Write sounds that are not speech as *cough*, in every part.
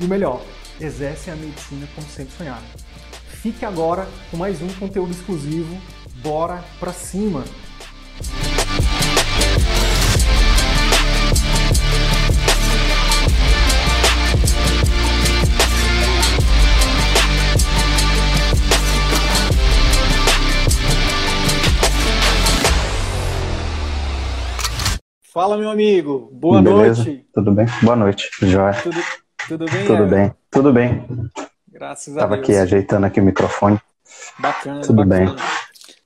e o melhor, exercem a medicina como sempre sonharam. Fique agora com mais um conteúdo exclusivo. Bora pra cima! Fala, meu amigo. Boa Beleza? noite. Tudo bem? Boa noite, Joia. Tudo, tudo bem? Tudo bem? Tudo bem. Graças a Tava Deus. aqui ajeitando aqui o microfone. Bacana, Tudo bacana.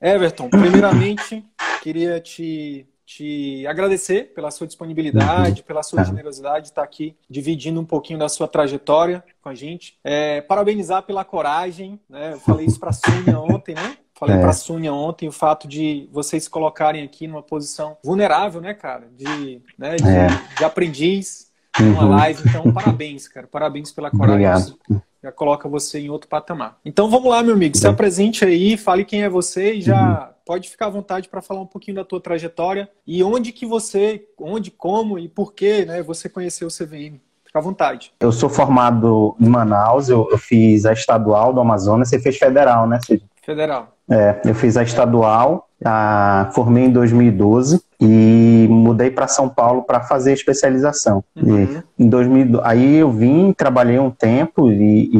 Everton, primeiramente, queria te, te agradecer pela sua disponibilidade, pela sua Ah. generosidade de estar aqui dividindo um pouquinho da sua trajetória com a gente. É, parabenizar pela coragem, né? Eu falei isso para a Sônia *laughs* ontem, né? Falei É. para a Sônia ontem o fato de vocês se colocarem aqui numa posição vulnerável, né, cara? De, né, de, É. de aprendiz numa Uhum. live. Então, parabéns, cara. Parabéns pela coragem. Obrigado. Já coloca você em outro patamar. Então vamos lá, meu amigo. Se Bem. apresente aí, fale quem é você e já Uhum. pode ficar à vontade para falar um pouquinho da tua trajetória e onde que você, onde, como e por que, né, você conheceu o CVM. Fica à vontade. Eu sou formado em Manaus, eu, eu fiz a estadual do Amazonas, você fez federal, né, Cid? Federal. É, eu fiz a estadual, a, formei em 2012 e mudei para São Paulo para fazer especialização. Uhum. E em 2000, aí eu vim, trabalhei um tempo e,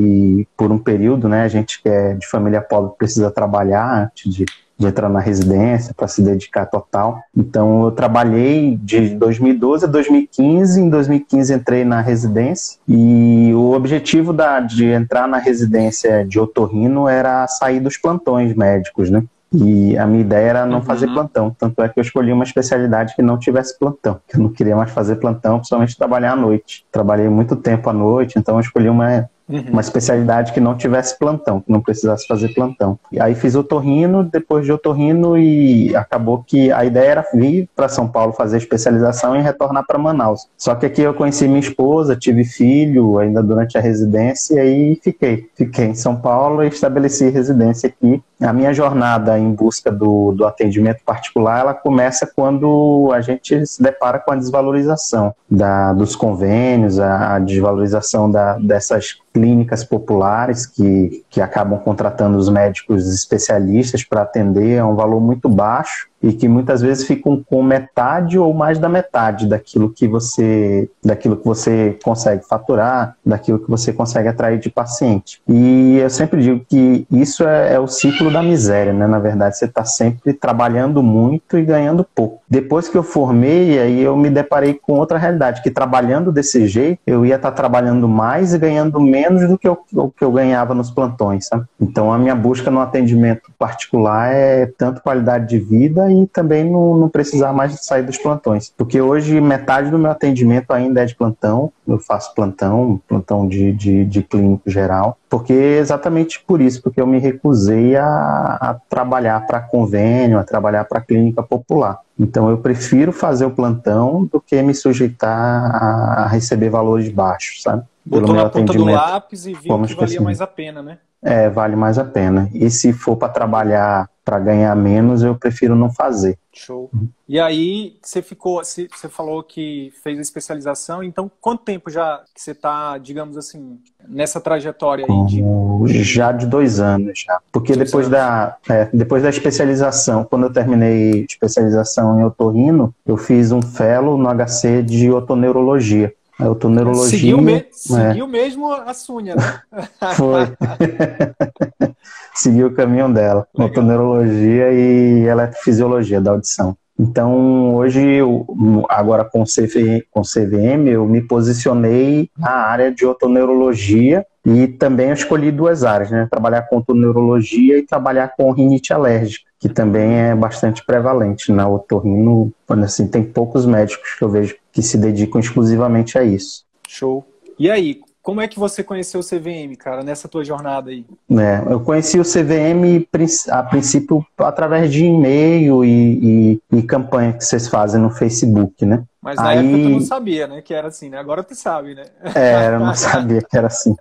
e por um período, né, a gente que é de família pobre precisa trabalhar antes de, de entrar na residência para se dedicar total. Então eu trabalhei de 2012 a 2015, em 2015 entrei na residência e o objetivo da, de entrar na residência de otorrino era sair dos plantões médicos, né? E a minha ideia era não Uhum. fazer plantão. Tanto é que eu escolhi uma especialidade que não tivesse plantão. que Eu não queria mais fazer plantão, principalmente trabalhar à noite. Trabalhei muito tempo à noite, então eu escolhi uma, Uhum. uma especialidade que não tivesse plantão, que não precisasse fazer plantão. E aí fiz otorrino, depois de otorrino, e acabou que a ideia era vir para São Paulo fazer especialização e retornar para Manaus. Só que aqui eu conheci minha esposa, tive filho ainda durante a residência e aí fiquei. Fiquei em São Paulo e estabeleci residência aqui. A minha jornada em busca do, do atendimento particular, ela começa quando a gente se depara com a desvalorização da, dos convênios, a, a desvalorização da, dessas clínicas populares que, que acabam contratando os médicos especialistas para atender a um valor muito baixo e que muitas vezes ficam com metade ou mais da metade daquilo que você daquilo que você consegue faturar, daquilo que você consegue atrair de paciente. E eu sempre digo que isso é, é o ciclo da miséria, né? Na verdade, você está sempre trabalhando muito e ganhando pouco. Depois que eu formei, aí eu me deparei com outra realidade, que trabalhando desse jeito, eu ia estar trabalhando mais e ganhando menos do que eu, o que eu ganhava nos plantões, sabe? Então a minha busca no atendimento particular é tanto qualidade de vida e também não, não precisar mais sair dos plantões. Porque hoje metade do meu atendimento ainda é de plantão, eu faço plantão, plantão de, de, de clínico geral, porque exatamente por isso, porque eu me recusei a, a trabalhar para convênio, a trabalhar para clínica popular. Então eu prefiro fazer o plantão do que me sujeitar a, receber valores baixos, sabe? Pelo Botou meu na ponta do lápis e viu que valia mais a pena, né? É, vale mais a pena. E se for para trabalhar para ganhar menos, eu prefiro não fazer. Show. E aí, você ficou, você falou que fez a especialização, então quanto tempo já que você está, digamos assim, nessa trajetória aí de já de dois anos já. Porque Dois depois anos. da, é, depois da especialização, quando eu terminei especialização em otorrino, eu fiz um fellow no HC de otoneurologia. A otoneurologia Seguiu, me- é, seguiu mesmo a Sunha, né? foi. *laughs* Seguiu o caminho dela. Legal. Otoneurologia e eletrofisiologia da audição. Então, hoje, eu- agora com o CV com CVM, eu me posicionei na área de otoneurologia e também eu escolhi duas áreas, né? Trabalhar com otoneurologia e trabalhar com rinite alérgica, que também é bastante prevalente na otorrino. Quando assim, tem poucos médicos que eu vejo que se dedicam exclusivamente a isso. Show. E aí, como é que você conheceu o CVM, cara, nessa tua jornada aí? É, eu conheci o CVM a princípio através de e-mail e, e, e campanha que vocês fazem no Facebook, né? Mas na aí... época tu não sabia, né, que era assim, né? Agora tu sabe, né? É, eu não sabia que era assim.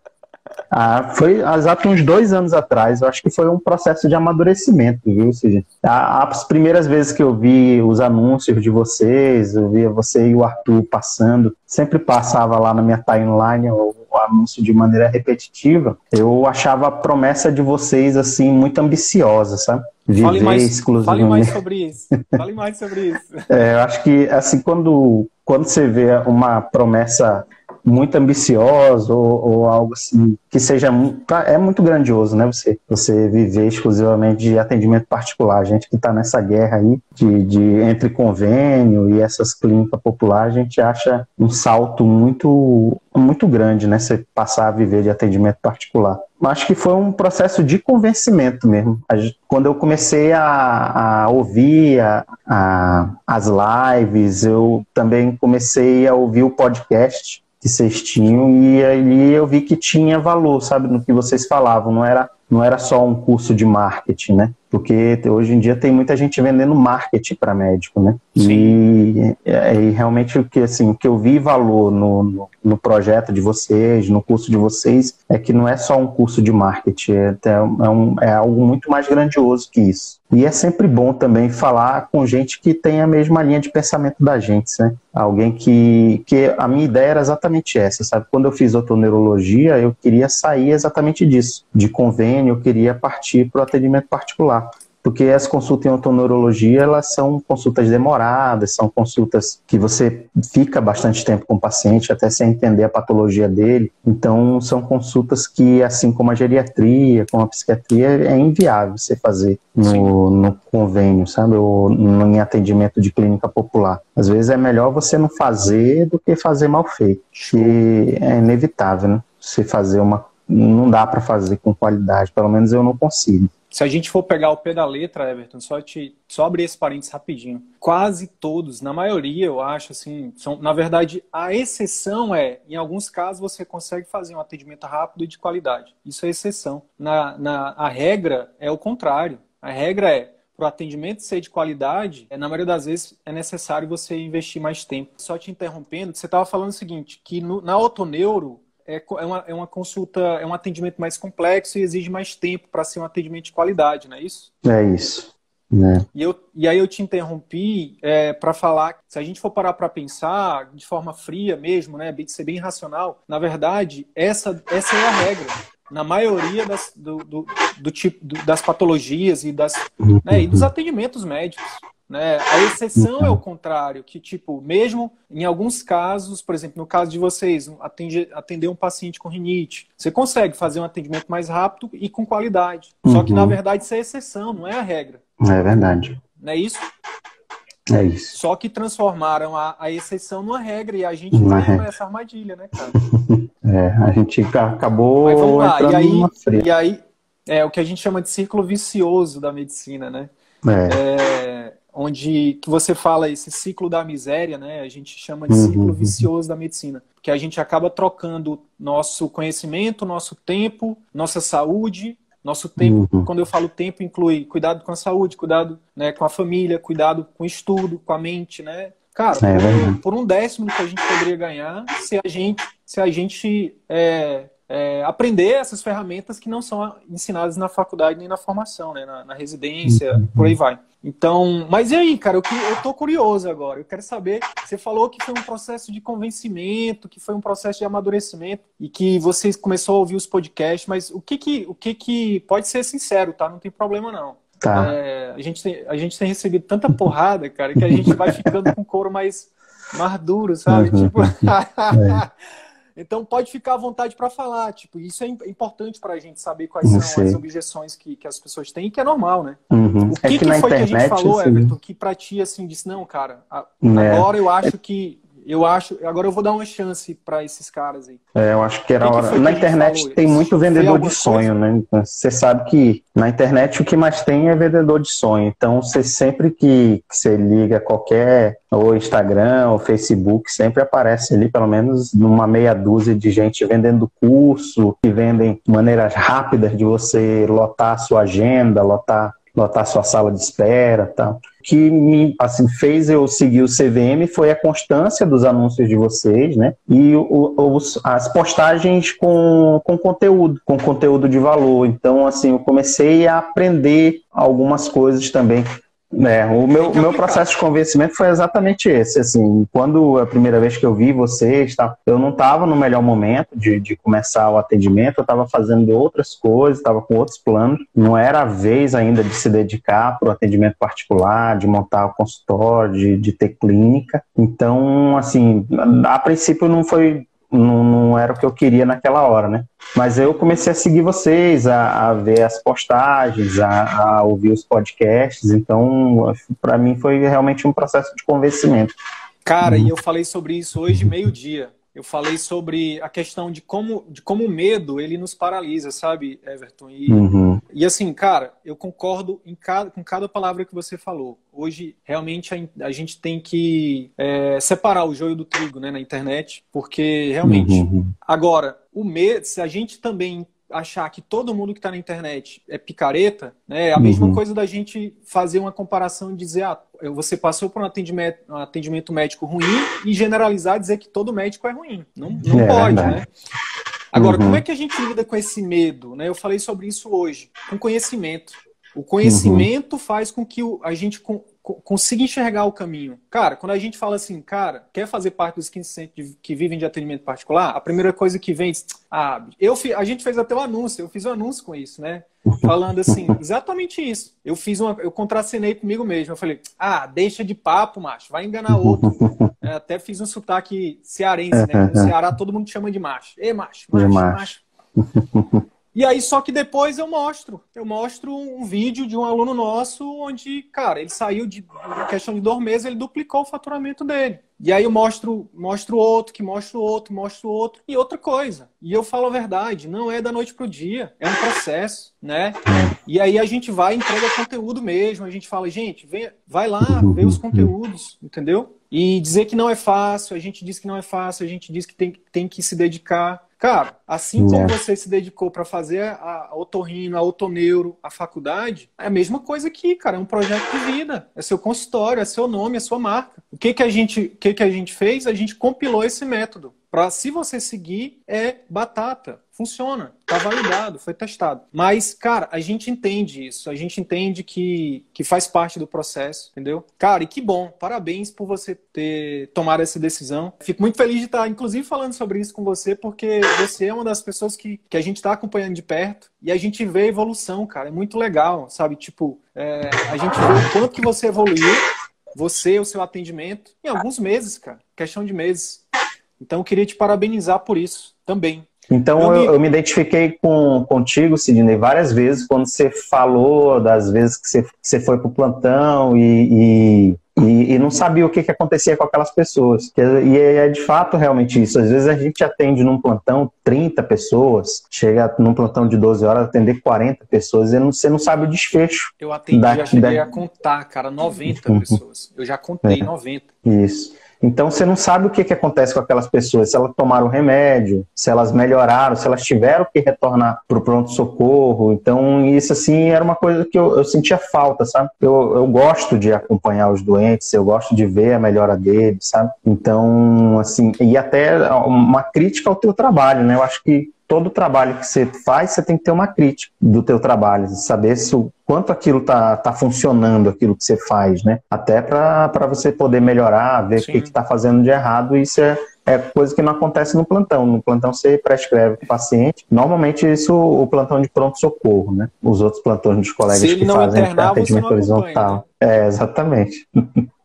Ah, foi exato uns dois anos atrás. Eu acho que foi um processo de amadurecimento, viu? Ou seja, as primeiras vezes que eu vi os anúncios de vocês, eu via você e o Arthur passando, sempre passava lá na minha timeline o, o anúncio de maneira repetitiva. Eu achava a promessa de vocês assim muito ambiciosa, sabe? Viver fale mais, exclusivamente. Fale mais *laughs* sobre isso. Fale mais sobre isso. É, eu acho que assim quando quando você vê uma promessa muito ambicioso ou, ou, algo assim que seja é muito grandioso, né? Você você viver exclusivamente de atendimento particular, gente que está nessa guerra aí de, de entre convênio e essas clínicas populares, a gente acha um salto muito muito grande, né? Você passar a viver de atendimento particular. Acho que foi um processo de convencimento mesmo. Quando eu comecei a, a ouvir a, a, as lives, eu também comecei a ouvir o podcast que vocês tinham e aí eu vi que tinha valor, sabe, no que vocês falavam, não era não era só um curso de marketing, né? Porque hoje em dia tem muita gente vendendo marketing para médico, né? E, e, realmente o que assim, o que eu vi valor no, no, no, projeto de vocês, no curso de vocês, é que não é só um curso de marketing, é, é, um, é algo muito mais grandioso que isso. E é sempre bom também falar com gente que tem a mesma linha de pensamento da gente, né? Alguém que, que a minha ideia era exatamente essa, sabe? Quando eu fiz otoneurologia, eu queria sair exatamente disso, de convênio, eu queria partir para o atendimento particular porque as consultas em otoneurologia elas são consultas demoradas, são consultas que você fica bastante tempo com o paciente até se entender a patologia dele. Então são consultas que, assim como a geriatria, como a psiquiatria, é inviável você fazer no, no convênio, sabe, ou no, em atendimento de clínica popular. Às vezes é melhor você não fazer do que fazer mal feito, que é inevitável, né? Você fazer uma não dá para fazer com qualidade, pelo menos eu não consigo se a gente for pegar o pé da letra, Everton, só, te, só abrir esse parênteses rapidinho. Quase todos, na maioria, eu acho, assim, são, na verdade, a exceção é, em alguns casos, você consegue fazer um atendimento rápido e de qualidade. Isso é exceção. Na, na, a regra é o contrário. A regra é, para o atendimento ser de qualidade, é, na maioria das vezes é necessário você investir mais tempo. Só te interrompendo, você estava falando o seguinte, que no, na Otoneuro, é, é, uma, é uma consulta, é um atendimento mais complexo e exige mais tempo para ser um atendimento de qualidade, não é isso? É isso. É. E, eu, e aí eu te interrompi é, para falar que se a gente for parar para pensar de forma fria mesmo, né, de ser bem racional, na verdade, essa, essa é a regra. Na maioria das, do, do, do tipo, do, das patologias e, das, né, e dos atendimentos médicos. Né? A exceção é o contrário, que, tipo, mesmo em alguns casos, por exemplo, no caso de vocês, atende, atender um paciente com rinite, você consegue fazer um atendimento mais rápido e com qualidade. Só que, na uhum. verdade, isso é exceção, não é a regra. É verdade. Não é isso? É isso. Só que transformaram a, a exceção numa regra e a gente não é essa armadilha, né, cara? *laughs* é, a gente acabou Mas vamos lá. E aí, e aí, é o que a gente chama de círculo vicioso da medicina, né? É. é onde que você fala esse ciclo da miséria, né? A gente chama de ciclo uhum. vicioso da medicina, que a gente acaba trocando nosso conhecimento, nosso tempo, nossa saúde, nosso tempo. Uhum. Quando eu falo tempo, inclui cuidado com a saúde, cuidado né, com a família, cuidado com o estudo, com a mente, né? Cara, é por, por, um décimo que a gente poderia ganhar se a gente se a gente é, é, aprender essas ferramentas que não são ensinadas na faculdade nem na formação, né? na, na residência, uhum. por aí vai. Então, mas e aí, cara, eu, eu tô curioso agora. Eu quero saber. Você falou que foi um processo de convencimento, que foi um processo de amadurecimento e que você começou a ouvir os podcasts, mas o que que, o que, que pode ser sincero, tá? Não tem problema não. Tá. É, a, gente tem, a gente tem recebido tanta porrada, cara, que a gente vai ficando com couro mais, mais duro, sabe? Uhum. Tipo. *laughs* é. *laughs* Então pode ficar à vontade para falar. Tipo, isso é importante para a gente saber quais são as objeções que, que as pessoas têm, que é normal, né? Uhum. O que, é que, que foi internet, que a gente falou, assim... Everton, que para ti assim disse, não, cara, né? agora eu acho que eu acho. Agora eu vou dar uma chance para esses caras aí. É, eu acho que era hora. Na internet tem muito vendedor de sonho, coisa? né? Você sabe que na internet o que mais tem é vendedor de sonho. Então, você sempre que, que você liga qualquer ou Instagram ou Facebook, sempre aparece ali pelo menos uma meia dúzia de gente vendendo curso, que vendem maneiras rápidas de você lotar a sua agenda, lotar lotar sua sala de espera tal. O que me assim, fez eu seguir o CVM foi a constância dos anúncios de vocês, né? E o, os, as postagens com, com conteúdo, com conteúdo de valor. Então, assim, eu comecei a aprender algumas coisas também é, o meu, meu processo de convencimento foi exatamente esse. Assim, quando a primeira vez que eu vi vocês, tá, eu não estava no melhor momento de, de começar o atendimento, eu estava fazendo outras coisas, estava com outros planos. Não era a vez ainda de se dedicar para o atendimento particular, de montar o consultório, de, de ter clínica. Então, assim, a princípio não foi não, não, era o que eu queria naquela hora, né? Mas eu comecei a seguir vocês, a, a ver as postagens, a, a, ouvir os podcasts, então para mim foi realmente um processo de convencimento. Cara, e eu falei sobre isso hoje meio-dia eu falei sobre a questão de como, de como o medo ele nos paralisa, sabe, Everton? E, uhum. e assim, cara, eu concordo em cada, com cada palavra que você falou. Hoje, realmente, a, a gente tem que é, separar o joio do trigo né, na internet, porque realmente. Uhum. Agora, o medo, se a gente também achar que todo mundo que está na internet é picareta, né? É a mesma uhum. coisa da gente fazer uma comparação e dizer, ah, você passou por um atendimento, um atendimento médico ruim e generalizar e dizer que todo médico é ruim. Não, não é, pode, né? Agora, uhum. como é que a gente lida com esse medo? Né? Eu falei sobre isso hoje, com conhecimento. O conhecimento uhum. faz com que a gente consiga enxergar o caminho. Cara, quando a gente fala assim, cara, quer fazer parte dos 15% que vivem de atendimento particular, a primeira coisa que vem, ah, eu, a gente fez até o um anúncio, eu fiz um anúncio com isso, né? Falando assim, exatamente isso. Eu fiz uma, eu contracenei comigo mesmo. Eu falei, ah, deixa de papo, macho, vai enganar outro. *laughs* É, até fiz um sotaque cearense, né? No *laughs* Ceará todo mundo chama de macho. Ei, macho, macho, macho. macho. *laughs* E aí, só que depois eu mostro. Eu mostro um vídeo de um aluno nosso onde, cara, ele saiu de questão de dois meses, ele duplicou o faturamento dele. E aí eu mostro, mostro outro, que mostro outro, mostro outro. E outra coisa. E eu falo a verdade, não é da noite pro dia, é um processo, né? E aí a gente vai entrega conteúdo mesmo. A gente fala, gente, vem, vai lá, vê os conteúdos, entendeu? E dizer que não é fácil, a gente diz que não é fácil, a gente diz que tem, tem que se dedicar. Cara, assim como você se dedicou para fazer a, otorrino, a otoneuro, a faculdade, é a mesma coisa aqui, cara. É um projeto de vida. É seu consultório, é seu nome, é sua marca. O que, que, a, gente, o que, que a gente fez? A gente compilou esse método. Para se você seguir, é batata. Funciona, tá validado, foi testado. Mas, cara, a gente entende isso, a gente entende que, que faz parte do processo, entendeu? Cara, e que bom, parabéns por você ter tomado essa decisão. Fico muito feliz de estar, inclusive, falando sobre isso com você, porque você é uma das pessoas que, que a gente está acompanhando de perto e a gente vê a evolução, cara. É muito legal, sabe? Tipo, é, a gente vê o quanto que você evoluiu, você, o seu atendimento, em alguns meses, cara. Questão de meses. Então, eu queria te parabenizar por isso também. Então, eu, eu, me identifiquei com, contigo, Sidney, várias vezes, quando você falou das vezes que você, que você foi para o plantão e, e, e, e, não sabia o que, que acontecia com aquelas pessoas. E é, é de fato realmente isso. Às vezes a gente atende num plantão 30 pessoas, chega num plantão de 12 horas atender 40 pessoas e você não sabe o desfecho. Eu atendi, da, já cheguei da... a contar, cara, 90 pessoas. Eu já contei é, 90. Isso. Então você não sabe o que, que acontece com aquelas pessoas, se elas tomaram remédio, se elas melhoraram, se elas tiveram que retornar para o pronto-socorro. Então, isso assim era uma coisa que eu, eu sentia falta, sabe? Eu, eu gosto de acompanhar os doentes, eu gosto de ver a melhora deles, sabe? Então, assim, e até uma crítica ao teu trabalho, né? Eu acho que todo trabalho que você faz, você tem que ter uma crítica do teu trabalho, saber se o quanto aquilo tá, tá funcionando, aquilo que você faz, né? Até para você poder melhorar, ver Sim. o que está fazendo de errado, isso é, é coisa que não acontece no plantão. No plantão você prescreve o paciente. Normalmente isso o plantão de pronto-socorro, né? Os outros plantões dos colegas que fazem internar, atendimento horizontal. Né? É, exatamente. *laughs*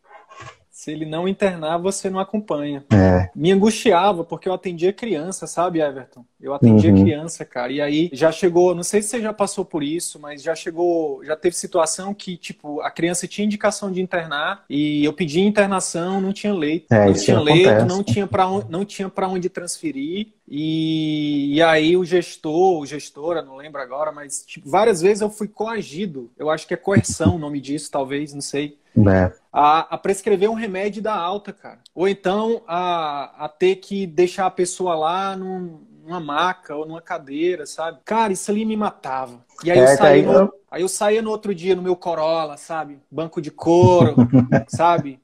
Se ele não internar, você não acompanha. É. Me angustiava, porque eu atendia criança, sabe, Everton? Eu atendia Uhum. criança, cara. E aí já chegou, não sei se você já passou por isso, mas já chegou, já teve situação que, tipo, a criança tinha indicação de internar e eu pedi internação, não tinha leito. É, não tinha leito, não tinha para onde, não tinha para onde transferir. E, e aí o gestor, o gestora, não lembro agora, mas tipo, várias vezes eu fui coagido. Eu acho que é coerção o nome disso, talvez, não sei É. a, a prescrever um remédio da alta, cara. Ou então a, a ter que deixar a pessoa lá num- numa maca ou numa cadeira, sabe? Cara, isso ali me matava. E aí, É, eu saía aí no, aí eu saía no outro dia no meu Corolla, sabe? Banco de couro, *laughs* sabe?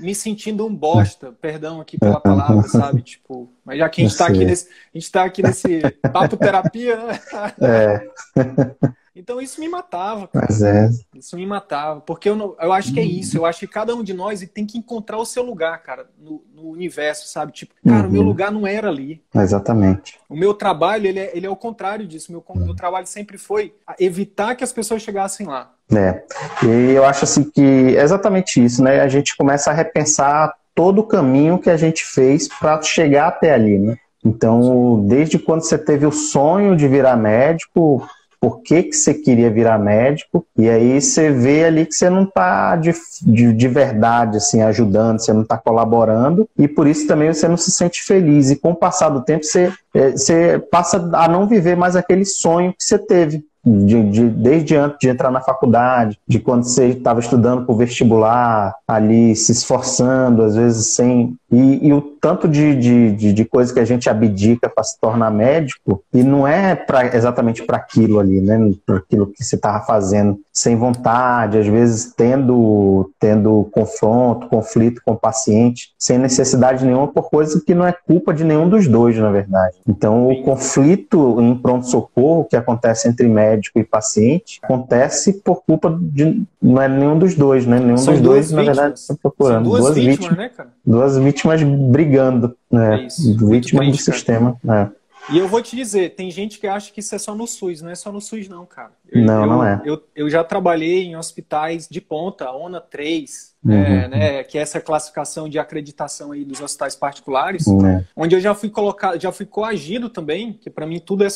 Me sentindo um bosta, perdão aqui pela *laughs* palavra, sabe? Tipo, mas já que a gente tá Eu aqui nesse, a gente tá aqui nesse papo terapia, né? É, *laughs* Então isso me matava, cara. mas é. Isso me matava, porque eu, não, eu acho que é isso. Eu acho que cada um de nós tem que encontrar o seu lugar, cara, no, no universo, sabe? Tipo, cara, o meu Uhum. lugar não era ali. Exatamente. O meu trabalho, ele é, ele é o contrário disso. Meu, meu trabalho sempre foi evitar que as pessoas chegassem lá. É. E eu acho assim que é exatamente isso, né? A gente começa a repensar todo o caminho que a gente fez para chegar até ali, né? Então, desde quando você teve o sonho de virar médico, por que, que você queria virar médico? E aí você vê ali que você não está de, de, de verdade assim, ajudando, você não está colaborando, e por isso também você não se sente feliz. E com o passar do tempo, você, eh, você passa a não viver mais aquele sonho que você teve. De, de- desde antes de entrar na faculdade, de quando você estava estudando para o vestibular, ali se esforçando, às vezes sem. E, e o tanto de, de, de, coisa que a gente abdica para se tornar médico, e não é pra, exatamente para aquilo ali, né? Para aquilo que você estava fazendo sem vontade, às vezes tendo, tendo confronto, conflito com o paciente, sem necessidade nenhuma, por coisa que não é culpa de nenhum dos dois, na verdade. Então, o conflito em pronto-socorro que acontece entre médico e paciente acontece por culpa de. não é nenhum dos dois, né? Nenhum São dos dois, na verdade, vítimas. está procurando. São duas, Duas vítimas, vítimas, né, cara? duas vítimas brigando, né? É Vítimas do sistema. né? E eu vou te dizer, tem gente que acha que isso é só no SUS, não é só no SUS não, cara. Não, eu, não é. Eu, eu já trabalhei em hospitais de ponta, ONA 3, Uhum. é, né, que é essa classificação de acreditação aí dos hospitais particulares, Né? onde eu já fui colocado, já fui coagido também, que pra mim tudo é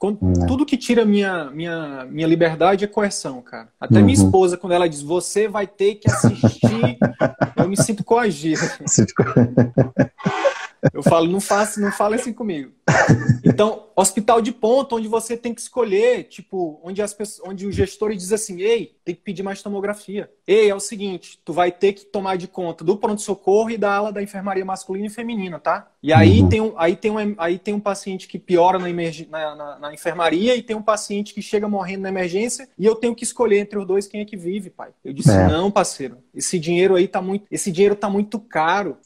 con- Né. tudo que tira minha, minha, minha liberdade é coerção, cara. Até Uhum. minha esposa, quando ela diz, você vai ter que assistir, *laughs* eu me sinto coagido. *laughs* Eu falo, não faça, não fale assim comigo. Então, hospital de ponta, onde você tem que escolher, tipo, onde as pessoas, onde o gestor diz assim, ei, tem que pedir mais tomografia. Ei, é o seguinte, tu vai ter que tomar de conta do pronto-socorro e da ala da enfermaria masculina e feminina, tá? E aí Uhum. tem um, aí tem um, aí tem um paciente que piora na, emerg- na, na- na enfermaria e tem um paciente que chega morrendo na emergência e eu tenho que escolher entre os dois quem é que vive, pai. Eu disse, É. não, parceiro, esse dinheiro aí tá muito, esse dinheiro tá muito caro.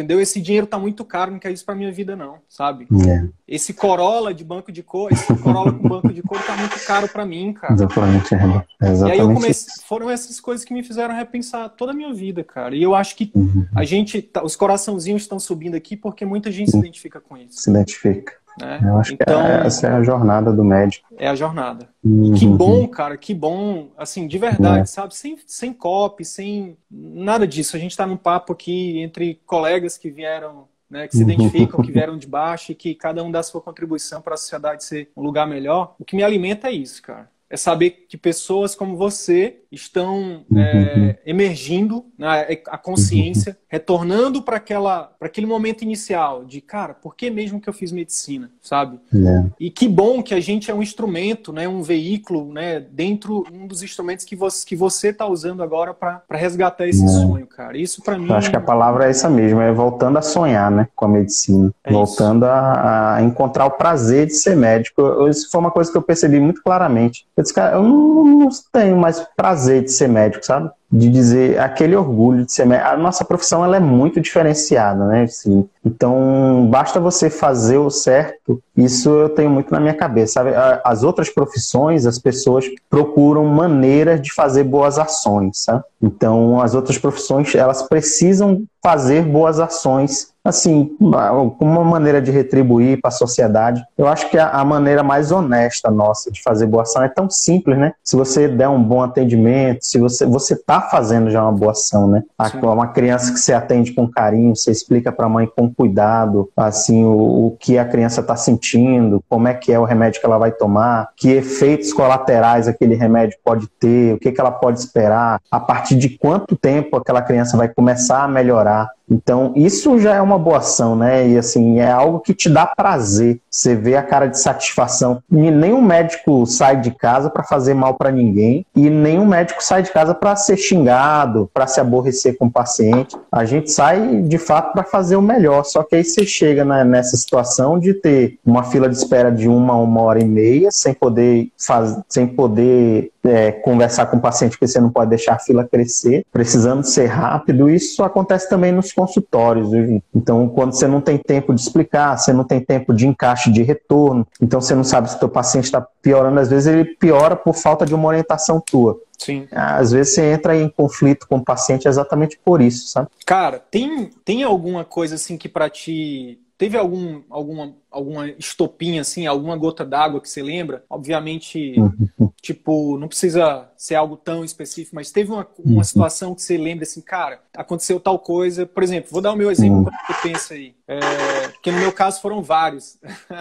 Entendeu? Esse dinheiro tá muito caro, não quer isso pra minha vida, não, sabe? É, Esse Corolla de banco de cor, esse Corolla com banco de cor tá muito caro pra mim, cara. exatamente. é, E aí eu Exatamente. comecei, foram essas coisas que me fizeram repensar toda a minha vida, cara. E eu acho que Uhum. a gente, tá- os coraçãozinhos estão subindo aqui porque muita gente se identifica com isso, Se identifica. Né? Eu acho Então, que essa é a jornada do médico. é a jornada. E que Uhum. bom, cara, que bom, assim, de verdade, sabe? Sem, sem copy, sem nada disso. A gente tá num papo aqui entre colegas que vieram, né, que se Uhum. identificam, que vieram de baixo e que cada um dá sua contribuição para a sociedade ser um lugar melhor. O que me alimenta é isso, cara. É saber que pessoas como você estão Uhum. é, emergindo né, a consciência, retornando para aquela, para aquele momento inicial de, cara, por que mesmo que eu fiz medicina, sabe? É. E que bom que a gente é um instrumento, né, um veículo, né, dentro um dos instrumentos que você que você está usando agora para resgatar esse É. sonho, cara. Isso para mim. Eu acho que a palavra é essa mesmo, é voltando a sonhar, né, com a medicina, É voltando a, a encontrar o prazer de ser médico. Isso foi uma coisa que eu percebi muito claramente. Eu disse, cara, eu não, não tenho mais prazer de ser médico, sabe? De dizer aquele orgulho de ser médico. A nossa profissão ela é muito diferenciada, né? Assim, então, basta você fazer o certo. Isso eu tenho muito na minha cabeça, sabe? As outras profissões, as pessoas procuram maneiras de fazer boas ações, sabe? Então, as outras profissões, elas precisam fazer boas ações assim, uma maneira de retribuir para a sociedade. Eu acho que a, a, maneira mais honesta nossa de fazer boa ação é tão simples, né? Se você der um bom atendimento, se você você tá fazendo já uma boa ação, né? Uma criança que você atende com carinho, você explica para a mãe com cuidado, assim, o, o que a criança está sentindo, como é que é o remédio que ela vai tomar, que efeitos colaterais aquele remédio pode ter, o que, que ela pode esperar, a partir de quanto tempo aquela criança vai começar a melhorar. Então, isso já é uma boa ação, né? E assim, é algo que te dá prazer. Você vê a cara de satisfação. E nenhum médico sai de casa para fazer mal para ninguém, e nenhum médico sai de casa para ser xingado, para se aborrecer com o paciente. A gente sai de fato para fazer o melhor. Só que aí você chega né, nessa situação de ter uma fila de espera de uma a uma hora e meia, sem poder, faz... sem poder é, conversar com o paciente, porque você não pode deixar a fila crescer, precisando ser rápido. Isso acontece também nos consultórios. Então, quando você não tem tempo de explicar, você não tem tempo de encaixe de retorno, então você não sabe se o teu paciente está piorando, às vezes ele piora por falta de uma orientação tua. Sim. Às vezes você entra em conflito com o paciente exatamente por isso, sabe? Cara, tem, tem alguma coisa assim que para ti Teve algum, alguma, alguma estopinha, assim, alguma gota d'água que você lembra? Obviamente, uhum. *laughs* tipo, não precisa ser algo tão específico, mas teve uma, uma uhum. situação que você lembra assim, cara, aconteceu tal coisa. Por exemplo, vou dar o meu exemplo para você pensa aí. É, porque no meu caso foram vários.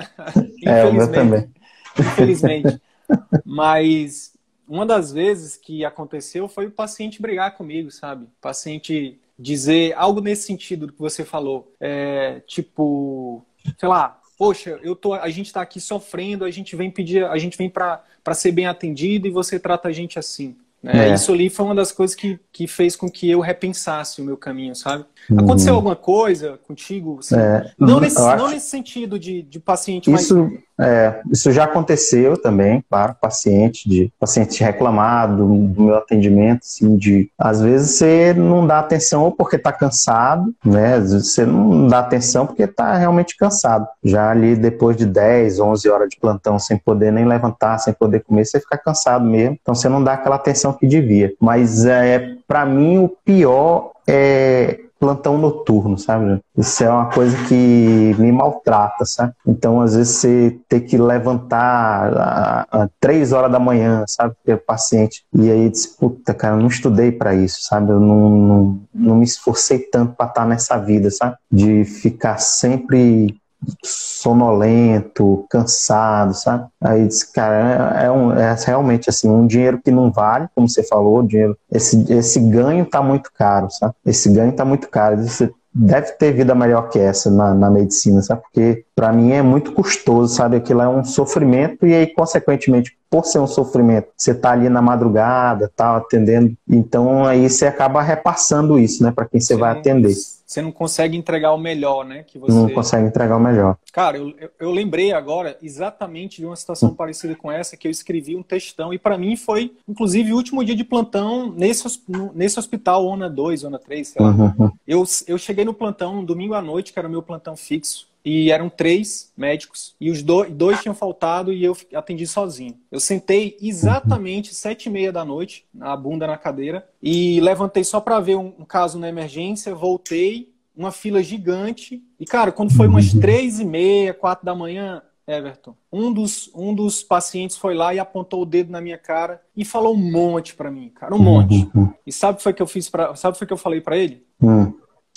*laughs* é, meu também. Infelizmente. *laughs* Mas uma das vezes que aconteceu foi o paciente brigar comigo, sabe? O paciente dizer algo nesse sentido do que você falou. É, tipo, sei lá, poxa, eu tô, a gente está aqui sofrendo, a gente vem pedir, a gente vem para ser bem atendido e você trata a gente assim. Né? É. Isso ali foi uma das coisas que, que fez com que eu repensasse o meu caminho, sabe? Uhum. Aconteceu alguma coisa contigo? Assim? É. Não, nesse, acho... não nesse sentido de, de paciente, isso, mas... É, isso já aconteceu também, claro, paciente, de paciente reclamado do, meu atendimento, assim, de às vezes você não dá atenção ou porque está cansado, né? Você não dá atenção porque está realmente cansado. Já ali depois de 10, 11 horas de plantão sem poder nem levantar, sem poder comer, você fica cansado mesmo. Então você não dá aquela atenção que devia. Mas é para mim o pior é plantão noturno, sabe? Isso é uma coisa que me maltrata, sabe? Então, às vezes, você tem que levantar às três horas da manhã, sabe? Pelo paciente. E aí, diz, puta, cara, eu não estudei para isso, sabe? Eu não, não, não me esforcei tanto para estar nessa vida, sabe? De ficar sempre sonolento, cansado, sabe? Aí disse, cara, é, é, um, é, realmente assim, um dinheiro que não vale, como você falou, dinheiro, esse, esse ganho tá muito caro, sabe? Esse ganho tá muito caro. Você deve ter vida melhor que essa na, na medicina, sabe? Porque para mim é muito custoso, sabe? Aquilo é um sofrimento e aí, consequentemente, por ser um sofrimento, você tá ali na madrugada, tal, atendendo, então aí você acaba repassando isso, né, para quem você Sim. vai atender você não consegue entregar o melhor, né? Que você... Não consegue entregar o melhor. Cara, eu, eu lembrei agora exatamente de uma situação parecida com essa, que eu escrevi um textão, e para mim foi, inclusive, o último dia de plantão nesse, nesse hospital, ONA 2, ONA 3, sei lá. Uhum. Eu, eu cheguei no plantão um domingo à noite, que era o meu plantão fixo, e eram três médicos e os dois, dois tinham faltado e eu atendi sozinho. Eu sentei exatamente sete e meia da noite, a bunda na cadeira e levantei só para ver um, um, caso na emergência, voltei, uma fila gigante e cara, quando foi umas três e meia, quatro da manhã, Everton, um dos, um dos pacientes foi lá e apontou o dedo na minha cara e falou um monte para mim, cara, um monte. E sabe o que foi que eu fiz para, sabe o que foi que eu falei para ele? Hum.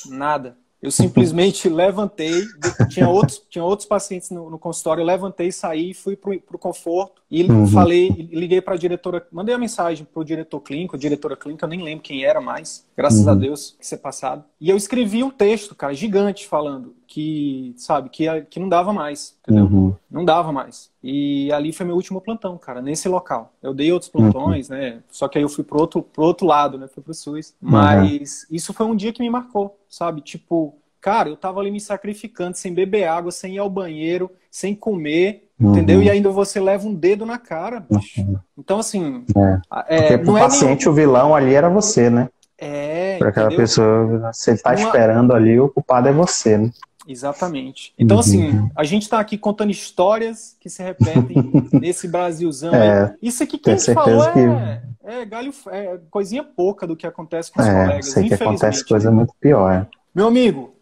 Nada. Eu simplesmente levantei, tinha outros, tinha outros pacientes no, no consultório, eu levantei, saí, fui para o conforto e uhum. falei, liguei para a diretora, mandei uma mensagem para o diretor clínico, diretora clínica, eu nem lembro quem era mais, graças uhum. a Deus que ser passado. E eu escrevi um texto, cara, gigante, falando que, sabe, que, que não dava mais, entendeu? Uhum. Não dava mais. E ali foi meu último plantão, cara, nesse local. Eu dei outros plantões, uhum. né? Só que aí eu fui pro outro, pro outro lado, né? Fui pro SUS. Uhum. Mas isso foi um dia que me marcou, sabe? Tipo, cara, eu tava ali me sacrificando, sem beber água, sem ir ao banheiro, sem comer, uhum. entendeu? E ainda você leva um dedo na cara, bicho. Uhum. Então, assim. É. é Porque pro é paciente, nenhum... o vilão ali era você, né? É. Para aquela pessoa, se ele tá Uma... esperando ali, o culpado é você, né? Exatamente. Então, assim, uhum. a gente está aqui contando histórias que se repetem *laughs* nesse Brasilzão. É, Isso aqui que a gente falou que... é, é, galho, é coisinha pouca do que acontece com os é, colegas. Sei que acontece coisa muito pior. Meu amigo,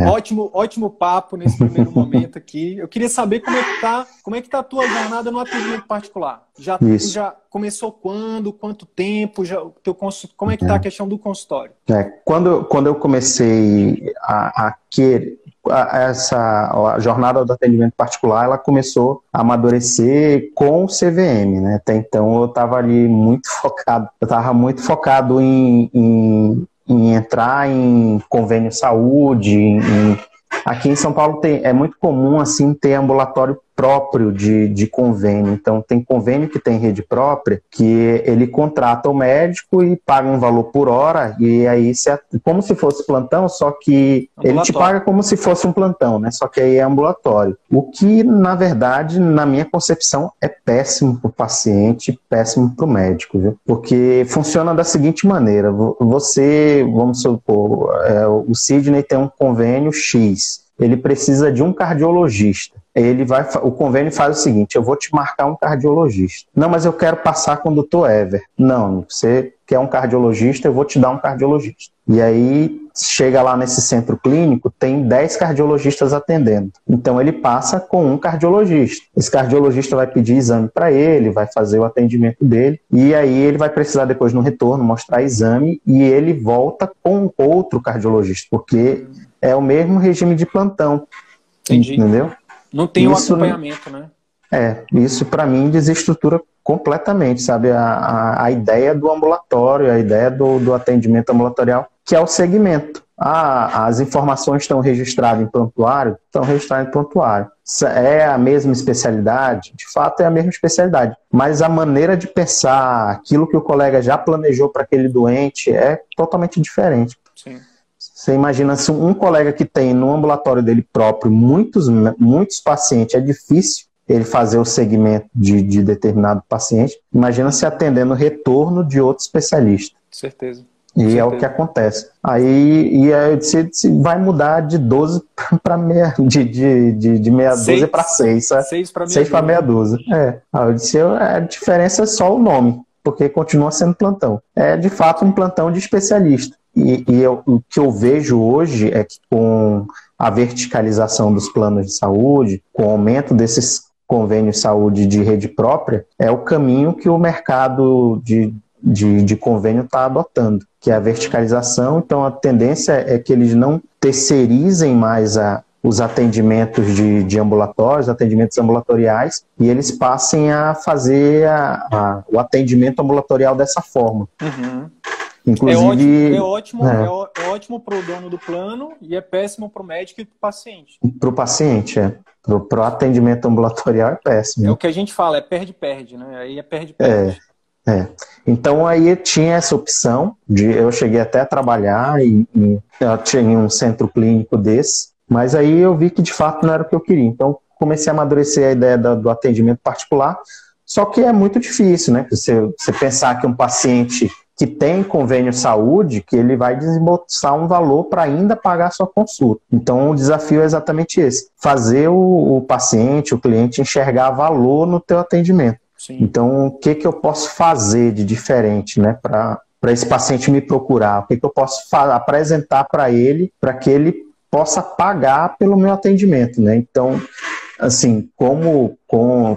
É. Ótimo, ótimo papo nesse primeiro momento aqui. Eu queria saber como é que tá, como é que tá a tua jornada no atendimento particular. Já, já começou quando? Quanto tempo? Já, teu, como é que tá a questão do consultório? É, quando, quando eu comecei a, a querer essa a jornada do atendimento particular ela começou a amadurecer com o CVM, né? Até então eu estava ali muito *laughs* focado, eu estava muito focado em, em, em, entrar em convênio saúde, em, aqui em São Paulo tem, é muito comum assim ter ambulatório próprio de, de convênio. Então, tem convênio que tem rede própria, que ele contrata o médico e paga um valor por hora, e aí, se, como se fosse plantão, só que ele te paga como se fosse um plantão, né? Só que aí é ambulatório. O que, na verdade, na minha concepção, é péssimo para o paciente, péssimo para o médico, viu? Porque funciona da seguinte maneira: você, vamos supor, é, o Sidney tem um convênio X ele precisa de um cardiologista. Ele vai, o convênio faz o seguinte: eu vou te marcar um cardiologista. Não, mas eu quero passar com o doutor Ever. Não, você quer um cardiologista, eu vou te dar um cardiologista. E aí chega lá nesse centro clínico, tem 10 cardiologistas atendendo. Então ele passa com um cardiologista. Esse cardiologista vai pedir exame para ele, vai fazer o atendimento dele, e aí ele vai precisar depois no retorno mostrar exame e ele volta com outro cardiologista, porque é o mesmo regime de plantão. Entendi. Entendeu? Não tem o um acompanhamento, né? É, isso para mim desestrutura completamente, sabe? A, a, a, ideia do ambulatório, a ideia do, do atendimento ambulatorial, que é o segmento. Ah, as informações estão registradas em prontuário? Estão registradas em prontuário. É a mesma especialidade? De fato, é a mesma especialidade. Mas a maneira de pensar, aquilo que o colega já planejou para aquele doente, é totalmente diferente. Você imagina se um colega que tem no ambulatório dele próprio muitos, muitos pacientes, é difícil ele fazer o segmento de, de determinado paciente. Imagina se atendendo o retorno de outro especialista. Certeza. E certeza. é o que acontece. Aí, e aí eu disse vai mudar de 12 *laughs* para meia, de, de, de, de meia dúzia para 6. 6 para meia, meia dúzia. É. Aí eu disse, a diferença é só o nome, porque continua sendo plantão. É de fato um plantão de especialista. E, e eu, o que eu vejo hoje é que com a verticalização dos planos de saúde, com o aumento desses convênios de saúde de rede própria, é o caminho que o mercado de, de, de convênio está adotando, que é a verticalização. Então, a tendência é que eles não terceirizem mais a, os atendimentos de, de ambulatórios, atendimentos ambulatoriais, e eles passem a fazer a, a, o atendimento ambulatorial dessa forma. Uhum. Inclusive, é ótimo, é ótimo, é. é ótimo para o dono do plano e é péssimo para o médico e para o paciente. Para o paciente, é. Para o atendimento ambulatorial é péssimo. É o que a gente fala, é perde-perde, né? Aí é perde-perde. É, é. Então aí tinha essa opção de eu cheguei até a trabalhar e, e eu tinha um centro clínico desse, mas aí eu vi que de fato não era o que eu queria. Então comecei a amadurecer a ideia do, do atendimento particular. Só que é muito difícil, né? Você, você pensar que um paciente que tem convênio saúde, que ele vai desembolsar um valor para ainda pagar a sua consulta. Então, o desafio é exatamente esse: fazer o, o paciente, o cliente, enxergar valor no teu atendimento. Sim. Então, o que, que eu posso fazer de diferente né, para esse paciente me procurar? O que, que eu posso apresentar para ele para que ele possa pagar pelo meu atendimento? Né? Então, assim, como com,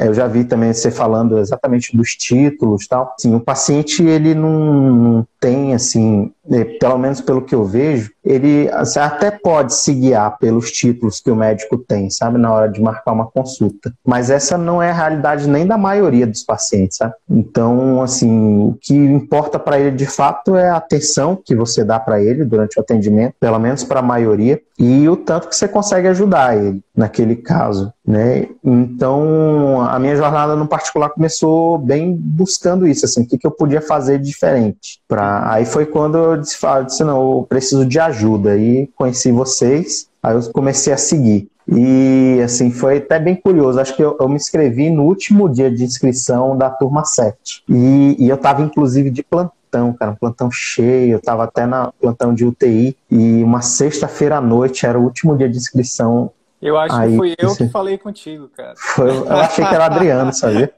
eu já vi também você falando exatamente dos títulos tal. Sim, o paciente ele não tem assim, pelo menos pelo que eu vejo, ele assim, até pode se guiar pelos títulos que o médico tem, sabe, na hora de marcar uma consulta. Mas essa não é a realidade nem da maioria dos pacientes, sabe? Então, assim, o que importa para ele de fato é a atenção que você dá para ele durante o atendimento, pelo menos para a maioria, e o tanto que você consegue ajudar ele naquele caso, né? Então, a minha jornada no particular começou bem buscando isso, assim, o que, que eu podia fazer diferente para Aí foi quando eu disse, eu disse, não, eu preciso de ajuda. Aí conheci vocês, aí eu comecei a seguir. E assim, foi até bem curioso. Acho que eu, eu me inscrevi no último dia de inscrição da turma 7. E, e eu estava inclusive de plantão, cara, um plantão cheio. Eu estava até na plantão de UTI. E uma sexta-feira à noite era o último dia de inscrição Eu acho Aí, que fui eu que falei contigo, cara. Foi, eu achei que era Adriano, sabia?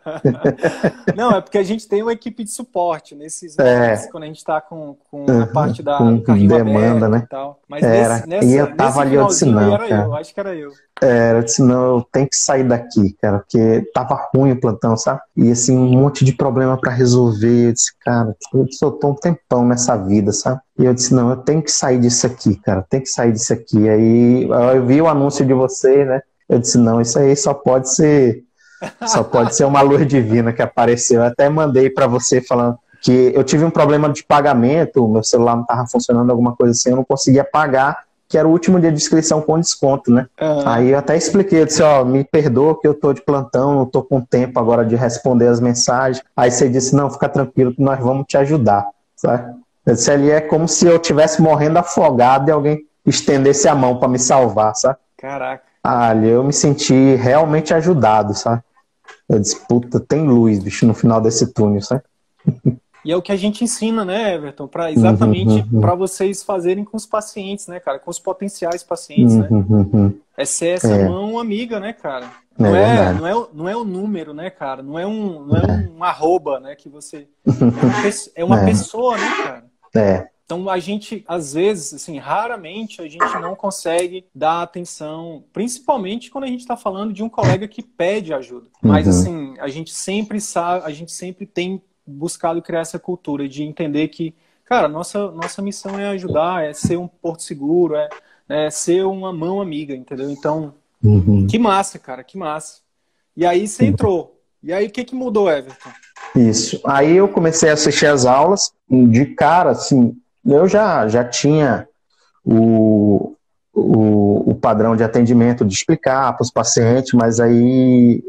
*laughs* Não, é porque a gente tem uma equipe de suporte nesses é. momentos, quando a gente está com, com a parte da com demanda, né? e tal. Mas era. Nesse, nessa, e eu tava ali, eu eu, acho que era eu. É, eu disse, não, eu tenho que sair daqui, cara, porque tava ruim o plantão, sabe? E assim, um monte de problema para resolver. Eu disse, cara, eu tô um tempão nessa vida, sabe? E eu disse, não, eu tenho que sair disso aqui, cara, tenho que sair disso aqui. Aí eu vi o anúncio de você, né? Eu disse, não, isso aí só pode ser. Só pode ser uma luz divina que apareceu. Eu até mandei para você falando que eu tive um problema de pagamento, meu celular não estava funcionando, alguma coisa assim, eu não conseguia pagar que era o último dia de inscrição com desconto, né? Uhum. Aí eu até expliquei, eu disse, ó, me perdoa que eu tô de plantão, não tô com tempo agora de responder as mensagens. Aí você disse, não, fica tranquilo que nós vamos te ajudar, sabe? Eu disse, ali é como se eu tivesse morrendo afogado e alguém estendesse a mão para me salvar, sabe? Caraca. Ali eu me senti realmente ajudado, sabe? Eu disse, puta, tem luz, bicho, no final desse túnel, sabe? *laughs* E é o que a gente ensina, né, Everton? Para exatamente uhum, uhum. para vocês fazerem com os pacientes, né, cara? Com os potenciais pacientes, né? Uhum, uhum. é ser essa é. mão amiga, né, cara? É não é, é não, é, não é o número, né, cara? Não é um, não é, é. um arroba, né, que você... *laughs* É uma, é uma pessoa, né, cara? É. Então a gente, às vezes, assim, raramente a gente não consegue dar atenção, principalmente quando a gente está falando de um colega que pede ajuda. Mas uhum. assim, a gente sempre sabe, a gente sempre tem buscado criar essa cultura de entender que, cara, nossa, nossa missão é ajudar, é ser um porto seguro, é, é ser uma mão amiga, entendeu? Então, uhum. que massa, cara, que massa. E aí você entrou. E aí o que, que mudou, Everton? Isso. Aí eu comecei a assistir as aulas, de cara, assim, eu já, já tinha o, o, o padrão de atendimento, de explicar para os pacientes, mas aí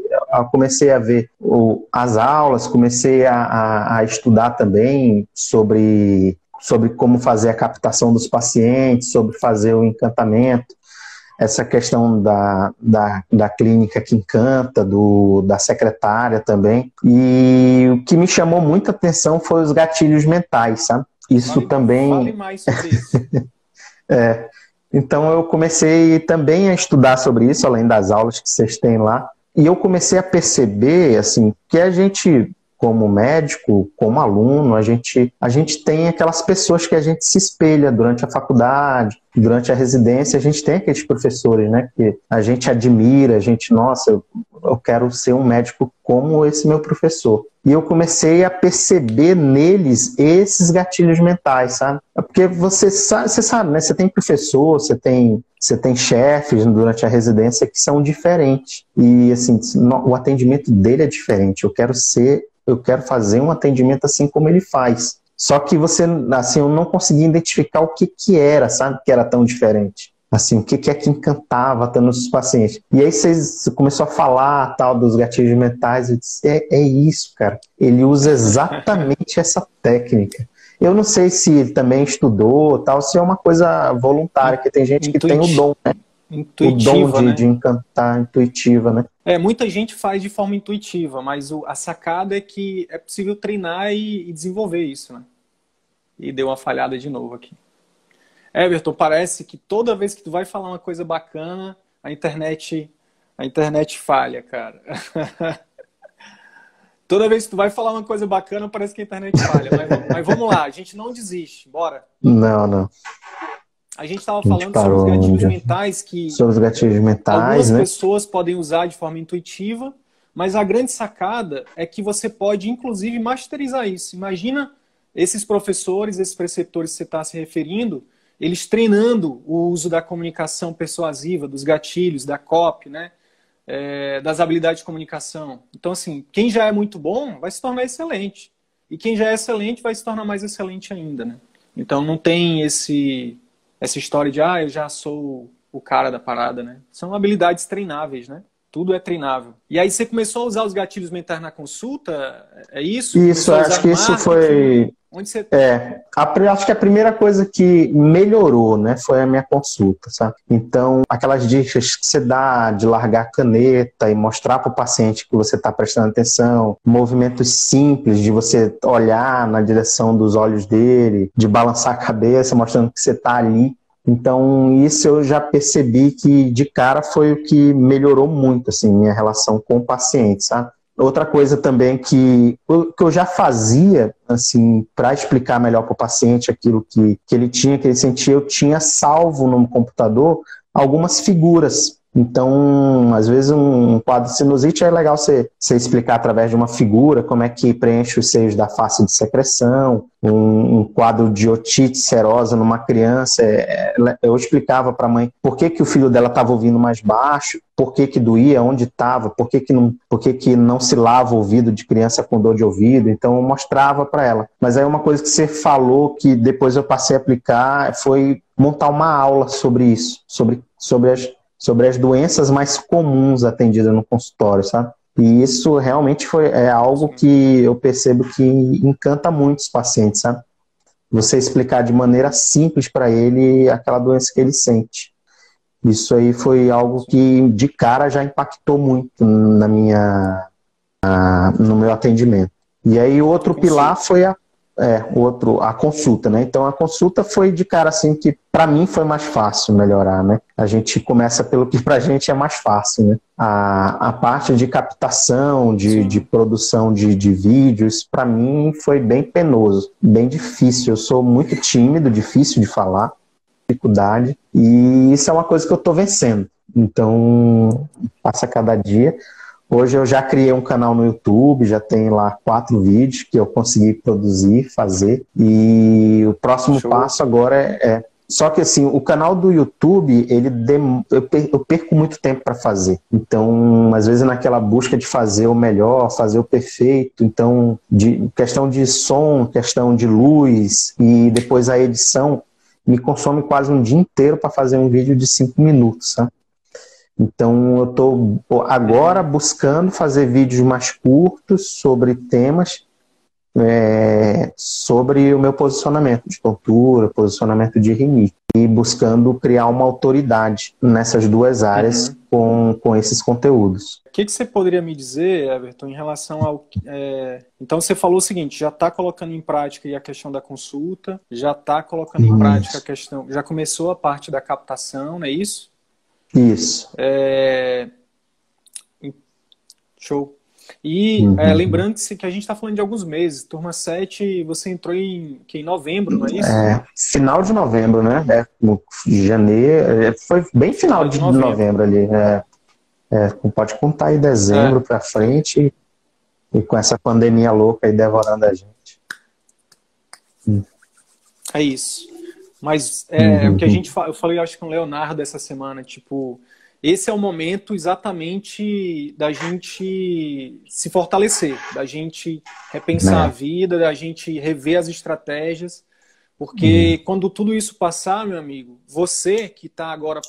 comecei a ver o, as aulas, comecei a, a, a, estudar também sobre, sobre como fazer a captação dos pacientes, sobre fazer o encantamento, essa questão da, da, da clínica que encanta, do, da secretária também. E o que me chamou muita atenção foi os gatilhos mentais, sabe? Isso também. Fale mais sobre isso. *laughs* é, então eu comecei também a estudar sobre isso, além das aulas que vocês têm lá. E eu comecei a perceber, assim, que a gente, como médico, como aluno, a gente, a gente tem aquelas pessoas que a gente se espelha durante a faculdade, durante a residência, a gente tem aqueles professores, né, que a gente admira, a gente, nossa, eu, eu quero ser um médico como esse meu professor. E eu comecei a perceber neles esses gatilhos mentais, sabe? É porque você sabe, você sabe, né? Você tem professor, você tem, você tem chefes durante a residência que são diferentes. E assim, o atendimento dele é diferente. Eu quero ser, eu quero fazer um atendimento assim como ele faz. Só que você, assim, eu não conseguia identificar o que que era, sabe? Que era tão diferente assim, o que, que é que encantava tanto nos pacientes. E aí você começou a falar tal dos gatilhos mentais, eu disse, é, é isso, cara. Ele usa exatamente *laughs* essa técnica. Eu não sei se ele também estudou tal, se é uma coisa voluntária, que tem gente que tem o dom, né? Intuitiva, o dom de, né? de encantar, intuitiva, né? É, muita gente faz de forma intuitiva, mas o, a sacada é que é possível treinar e, e desenvolver isso, né? E deu uma falhada de novo aqui. Everton, parece que toda vez que tu vai falar uma coisa bacana, a internet, a internet falha, cara. *laughs* toda vez que tu vai falar uma coisa bacana, parece que a internet falha. Mas, mas vamos lá, a gente não desiste, bora. Não, não. A gente estava falando sobre os gatilhos mentais que sobre os gatilhos mentais, algumas né? pessoas podem usar de forma intuitiva, mas a grande sacada é que você pode inclusive masterizar isso. Imagina esses professores, esses preceptores que você está se referindo, eles treinando o uso da comunicação persuasiva, dos gatilhos, da COP, né? É, das habilidades de comunicação. Então, assim, quem já é muito bom vai se tornar excelente. E quem já é excelente vai se tornar mais excelente ainda, né? Então, não tem esse essa história de, ah, eu já sou o cara da parada, né? São habilidades treináveis, né? Tudo é treinável. E aí você começou a usar os gatilhos mentais na consulta? É isso? Isso, acho que isso foi Onde você... É, a, acho que a primeira coisa que melhorou, né, foi a minha consulta, sabe? Então, aquelas dicas que você dá de largar a caneta e mostrar para o paciente que você está prestando atenção, movimentos simples de você olhar na direção dos olhos dele, de balançar a cabeça, mostrando que você está ali Então, isso eu já percebi que de cara foi o que melhorou muito, assim, minha relação com o paciente, sabe? Outra coisa também que, que eu já fazia, assim, para explicar melhor para o paciente aquilo que, que ele tinha, que ele sentia, eu tinha salvo no computador algumas figuras então, às vezes, um quadro de sinusite é legal você, você explicar através de uma figura como é que preenche os seios da face de secreção, um, um quadro de otite serosa numa criança. É, é eu explicava para a mãe por que, que o filho dela estava ouvindo mais baixo, por que, que doía, onde estava, por, que, que, não, por que, que não se lava o ouvido de criança com dor de ouvido. Então, eu mostrava para ela. Mas aí, uma coisa que você falou que depois eu passei a aplicar foi montar uma aula sobre isso, sobre, sobre as sobre as doenças mais comuns atendidas no consultório, sabe? E isso realmente foi, é algo que eu percebo que encanta muito os pacientes, sabe? Você explicar de maneira simples para ele aquela doença que ele sente. Isso aí foi algo que de cara já impactou muito na minha, no meu atendimento. E aí outro pilar foi a é, outro, a consulta, né? Então a consulta foi de cara assim que para mim foi mais fácil melhorar, né? A gente começa pelo que pra gente é mais fácil, né? A, a parte de captação, de, de produção de, de vídeos, para mim foi bem penoso, bem difícil. Eu sou muito tímido, difícil de falar, dificuldade, e isso é uma coisa que eu tô vencendo. Então, passa cada dia. Hoje eu já criei um canal no YouTube, já tem lá quatro vídeos que eu consegui produzir, fazer. E o próximo Show. passo agora é, é, Só que assim, o canal do YouTube, ele dem... eu perco muito tempo para fazer. Então, às vezes naquela busca de fazer o melhor, fazer o perfeito. Então, de questão de som, questão de luz e depois a edição, me consome quase um dia inteiro para fazer um vídeo de cinco minutos, sabe? Então, eu estou agora buscando fazer vídeos mais curtos sobre temas, é, sobre o meu posicionamento de tontura, posicionamento de rinite, e buscando criar uma autoridade nessas duas áreas uhum. com, com esses conteúdos. O que, que, você poderia me dizer, Everton, em relação ao. É... Então, você falou o seguinte: já está colocando em prática a questão da consulta, já está colocando em prática a questão. Já começou a parte da captação, não é isso? Isso. É... Show. E uhum. é, lembrando que a gente está falando de alguns meses. Turma 7, você entrou em, que, em novembro, não é isso? É, final de novembro, né? É, janeiro. É, foi bem final, final de, novembro. novembro, ali. É, é, pode contar aí dezembro é. para frente e com essa pandemia louca aí devorando a gente. Hum. É isso. Mas é uhum. o que a gente eu falei, acho que com o Leonardo essa semana, tipo, esse é o momento exatamente da gente se fortalecer, da gente repensar é. a vida, da gente rever as estratégias, porque uhum. quando tudo isso passar, meu amigo, você que está agora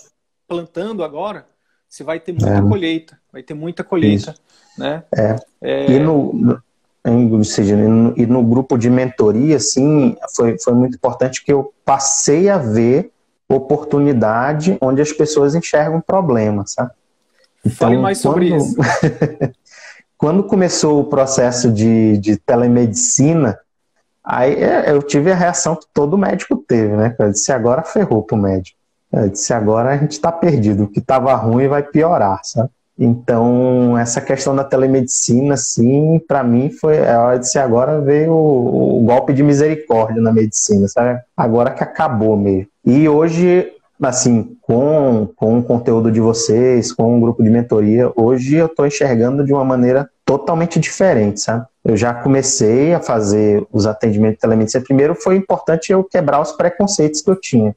plantando agora, você vai ter muita é. colheita, vai ter muita colheita, isso. né? É. é. E no, ou seja, e no grupo de mentoria, assim, foi, foi muito importante que eu passei a ver oportunidade onde as pessoas enxergam problemas, sabe? Então, Fale mais quando, sobre isso. *laughs* quando começou o processo de, de telemedicina, aí é, eu tive a reação que todo médico teve, né? Eu disse, agora ferrou pro médico. Eu disse, agora a gente está perdido. O que estava ruim vai piorar, sabe? Então, essa questão da telemedicina, sim, para mim foi a hora de ser agora veio o, o, golpe de misericórdia na medicina, sabe? Agora que acabou mesmo. E hoje, assim, com, com o conteúdo de vocês, com o grupo de mentoria, hoje eu estou enxergando de uma maneira totalmente diferente, sabe? Eu já comecei a fazer os atendimentos de telemedicina. Primeiro foi importante eu quebrar os preconceitos que eu tinha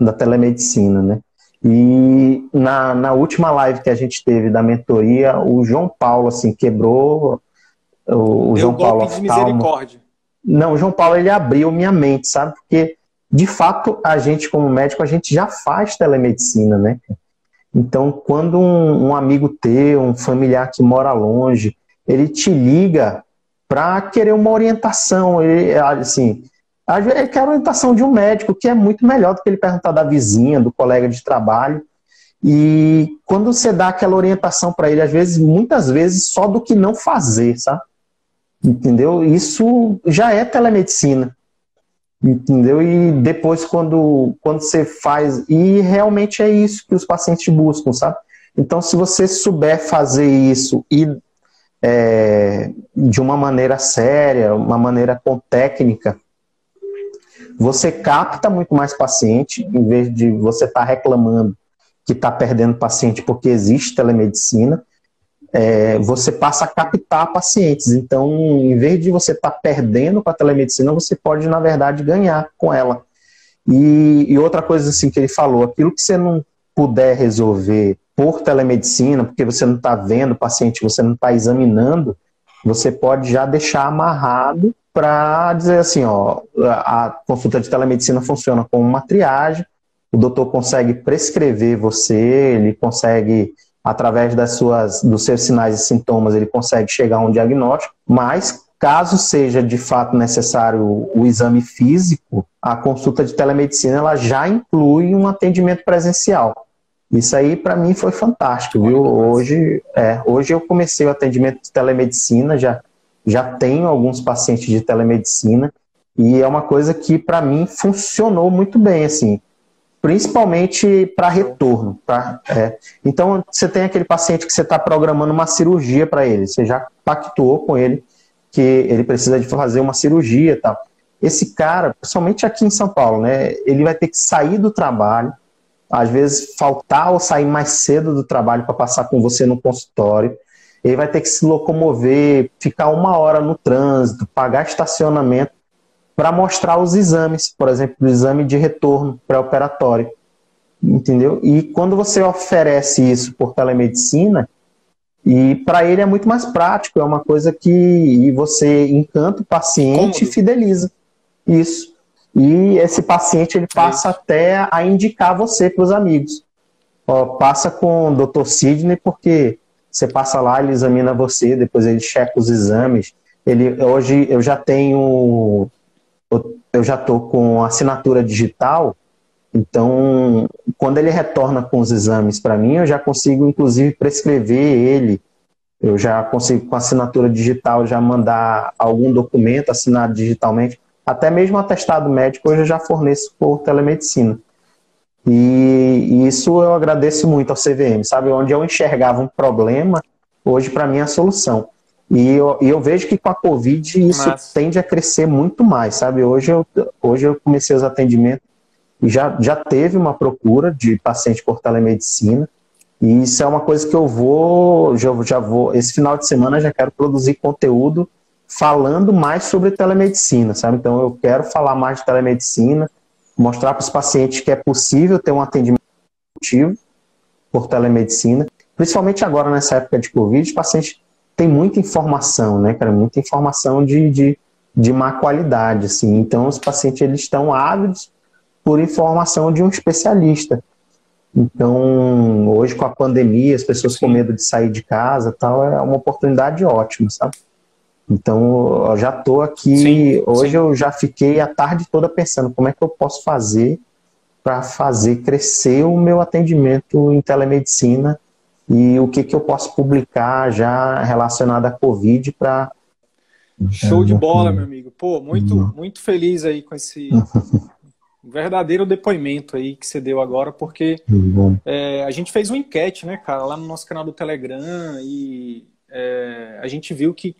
da telemedicina, né? E na, na última live que a gente teve da mentoria, o João Paulo, assim, quebrou. O, Deu João Paulo de misericórdia. Não, o João Paulo ele abriu minha mente, sabe? Porque, de fato, a gente, como médico, a gente já faz telemedicina, né? Então, quando um, um amigo teu, um familiar que mora longe, ele te liga para querer uma orientação, ele, assim, vezes, quer a orientação de um médico, que é muito melhor do que ele perguntar da vizinha, do colega de trabalho. E quando você dá aquela orientação para ele, às vezes, muitas vezes, só do que não fazer, sabe? Entendeu? Isso já é telemedicina. Entendeu? E depois, quando, quando você faz. E realmente é isso que os pacientes buscam, sabe? Então, se você souber fazer isso e é, de uma maneira séria, uma maneira com técnica, você capta muito mais paciente, em vez de você estar tá reclamando que está perdendo paciente porque existe telemedicina, é, você passa a captar pacientes. Então, em vez de você estar tá perdendo com a telemedicina, você pode, na verdade, ganhar com ela. E, e outra coisa assim que ele falou, aquilo que você não puder resolver por telemedicina, porque você não está vendo o paciente, você não está examinando, você pode já deixar amarrado para dizer assim, ó, a consulta de telemedicina funciona como uma triagem, o doutor consegue prescrever você, ele consegue, através das suas, dos seus sinais e sintomas, ele consegue chegar a um diagnóstico, mas caso seja de fato necessário o exame físico, a consulta de telemedicina ela já inclui um atendimento presencial. Isso aí para mim foi fantástico, viu? Hoje, é, hoje eu comecei o atendimento de telemedicina, já, já tenho alguns pacientes de telemedicina e é uma coisa que para mim funcionou muito bem, assim, principalmente para retorno, tá? É. Então você tem aquele paciente que você está programando uma cirurgia para ele, você já pactuou com ele que ele precisa de fazer uma cirurgia, tal. Esse cara, principalmente aqui em São Paulo, né? Ele vai ter que sair do trabalho às vezes faltar ou sair mais cedo do trabalho para passar com você no consultório. Ele vai ter que se locomover, ficar uma hora no trânsito, pagar estacionamento para mostrar os exames, por exemplo, o exame de retorno pré-operatório. Entendeu? E quando você oferece isso por telemedicina, e para ele é muito mais prático, é uma coisa que você encanta o paciente Cômodo. e fideliza. Isso. E esse paciente ele passa até a indicar você para os amigos. Ó, passa com o Dr. Sidney, porque você passa lá, ele examina você, depois ele checa os exames. Ele, hoje eu já tenho, eu já estou com assinatura digital, então quando ele retorna com os exames para mim, eu já consigo inclusive prescrever ele. Eu já consigo com assinatura digital já mandar algum documento assinado digitalmente até mesmo atestado médico hoje eu já forneço por telemedicina. E, isso eu agradeço muito ao CVM, sabe? Onde eu enxergava um problema, hoje para mim é a solução. E eu, eu, vejo que com a Covid isso Mas... tende a crescer muito mais, sabe? Hoje eu, hoje eu comecei os atendimentos e já, já teve uma procura de paciente por telemedicina. E isso é uma coisa que eu vou, já, já vou, esse final de semana já quero produzir conteúdo falando mais sobre telemedicina, sabe? Então eu quero falar mais de telemedicina, mostrar para os pacientes que é possível ter um atendimento por telemedicina, principalmente agora nessa época de Covid, os pacientes têm muita informação, né, cara? Muita informação de, de, de má qualidade, assim. Então os pacientes eles estão ávidos por informação de um especialista. Então, hoje com a pandemia, as pessoas Sim. com medo de sair de casa, tal, é uma oportunidade ótima, sabe? Então, eu já estou aqui. Sim, hoje sim. eu já fiquei a tarde toda pensando como é que eu posso fazer para fazer crescer o meu atendimento em telemedicina e o que, que eu posso publicar já relacionado à Covid para. Show de bola, meu amigo. Pô, muito, muito feliz aí com esse *laughs* verdadeiro depoimento aí que você deu agora, porque é, a gente fez uma enquete, né, cara, lá no nosso canal do Telegram e é, a gente viu que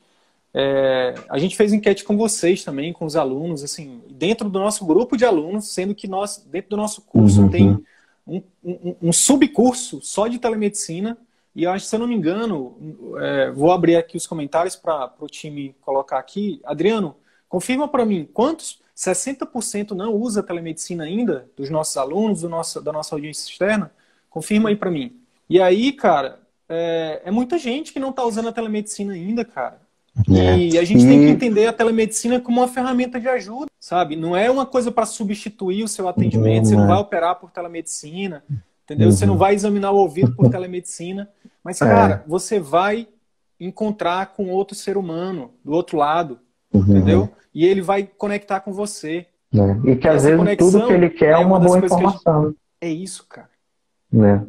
é, a gente fez enquete com vocês também, com os alunos, assim, dentro do nosso grupo de alunos, sendo que nós, dentro do nosso curso, uhum. tem um, um, um, subcurso só de telemedicina. E eu acho, se eu não me engano, é, vou abrir aqui os comentários para o time colocar aqui. Adriano, confirma para mim, quantos 60% não usa telemedicina ainda, dos nossos alunos, do nosso, da nossa audiência externa? Confirma aí para mim. E aí, cara, é, é muita gente que não está usando a telemedicina ainda, cara. É. E a gente tem que entender a telemedicina como uma ferramenta de ajuda, sabe? Não é uma coisa para substituir o seu atendimento. Não, você não vai operar por telemedicina, entendeu? Uhum. Você não vai examinar o ouvido por telemedicina. Mas, é. cara, é. você vai encontrar com outro ser humano do outro lado, uhum. entendeu? E ele vai conectar com você. É. E que às vezes tudo que ele quer é uma, uma boa informação. Gente... É isso, cara. É.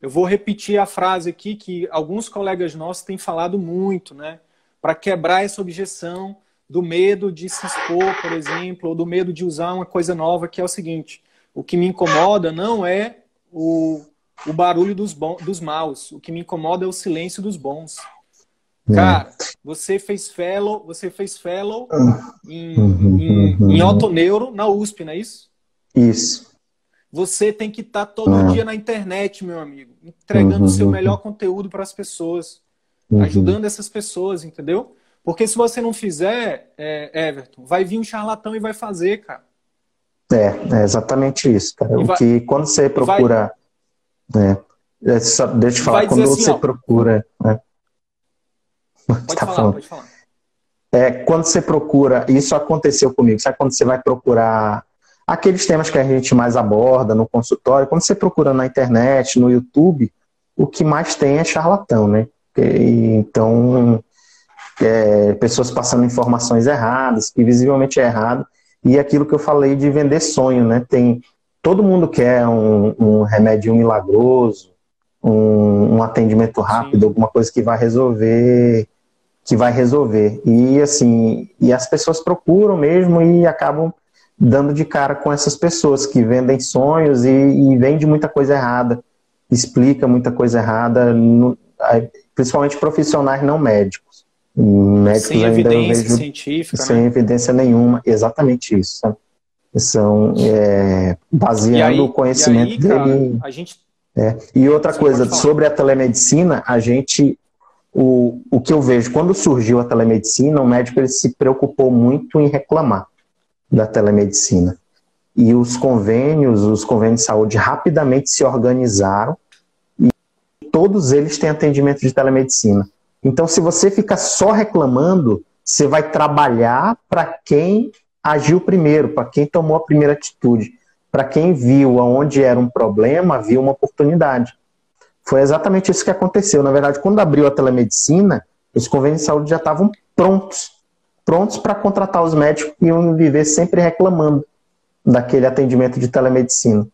Eu vou repetir a frase aqui que alguns colegas nossos têm falado muito, né? Para quebrar essa objeção do medo de se expor, por exemplo, ou do medo de usar uma coisa nova, que é o seguinte: o que me incomoda não é o, o barulho dos, bons, dos maus, o que me incomoda é o silêncio dos bons. É. Cara, você fez fellow, você fez fellow em, uhum, em, uhum. em Otoneuro na USP, não é isso? Isso. Você tem que estar tá todo uhum. dia na internet, meu amigo, entregando o seu melhor conteúdo para as pessoas, ajudando essas pessoas, entendeu? Porque se você não fizer, é, Everton, vai vir um charlatão e vai fazer, cara. É, é exatamente isso, cara. o que quando você procura. Vai, é, deixa eu te falar, quando assim, você ó, procura. Né? Pode *laughs* tá falar, falando. pode falar. É, quando você procura, isso aconteceu comigo, sabe quando você vai procurar aqueles temas que a gente mais aborda no consultório, quando você procura na internet, no YouTube, o que mais tem é charlatão, né? Então, é, pessoas passando informações erradas, que visivelmente é errado, e aquilo que eu falei de vender sonho, né? Tem, todo mundo quer um, um remédio milagroso, um, um atendimento rápido, Sim. alguma coisa que vai resolver que vai resolver. E assim, e as pessoas procuram mesmo e acabam dando de cara com essas pessoas que vendem sonhos e, e vende muita coisa errada, explica muita coisa errada, no, principalmente profissionais não médicos. Médicos sem evidência vejo, científica. Sem né? evidência nenhuma, exatamente isso. Sabe? São é, baseando aí, o conhecimento aí, cara, dele. A gente... É. E outra Você coisa, sobre a telemedicina, a gente o, o que eu vejo, quando surgiu a telemedicina, o médico ele se preocupou muito em reclamar da telemedicina. E os convênios, os convênios de saúde rapidamente se organizaram todos eles têm atendimento de telemedicina. Então, se você fica só reclamando, você vai trabalhar para quem agiu primeiro, para quem tomou a primeira atitude, para quem viu aonde era um problema, viu uma oportunidade. Foi exatamente isso que aconteceu. Na verdade, quando abriu a telemedicina, os convênios de saúde já estavam prontos prontos para contratar os médicos que iam viver sempre reclamando daquele atendimento de telemedicina.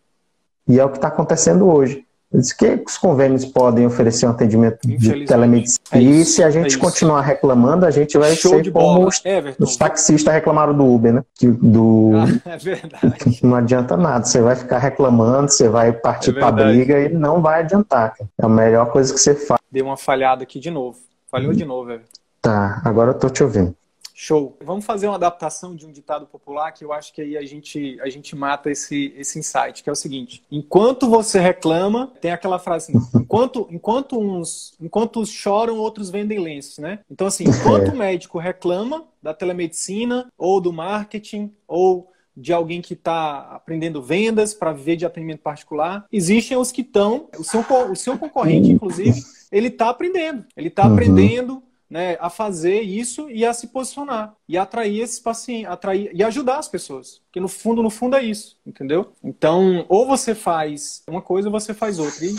E é o que está acontecendo hoje. Diz que os convênios podem oferecer um atendimento de telemedicina. É e se a gente é continuar reclamando, a gente vai Show ser como os, os, taxistas reclamaram do Uber, né? Que, do... Ah, é verdade. *laughs* Não adianta nada. Você vai ficar reclamando, você vai partir é para briga e não vai adiantar. É a melhor coisa que você faz. Deu uma falhada aqui de novo. Falhou de novo, Everton. Tá, agora eu tô te ouvindo. Show. Vamos fazer uma adaptação de um ditado popular que eu acho que aí a gente, a gente mata esse, esse insight, que é o seguinte: enquanto você reclama, tem aquela frase assim, enquanto, enquanto uns enquanto uns choram, outros vendem lenços, né? Então, assim, enquanto o médico reclama da telemedicina ou do marketing ou de alguém que está aprendendo vendas para viver de atendimento particular. Existem os que estão, o seu, o seu concorrente, inclusive, ele está aprendendo. Ele está uhum. aprendendo né, a fazer isso e a se posicionar e atrair esses pacientes, atrair e ajudar as pessoas, porque no fundo, no fundo é isso, entendeu? Então, ou você faz uma coisa, ou você faz outra. E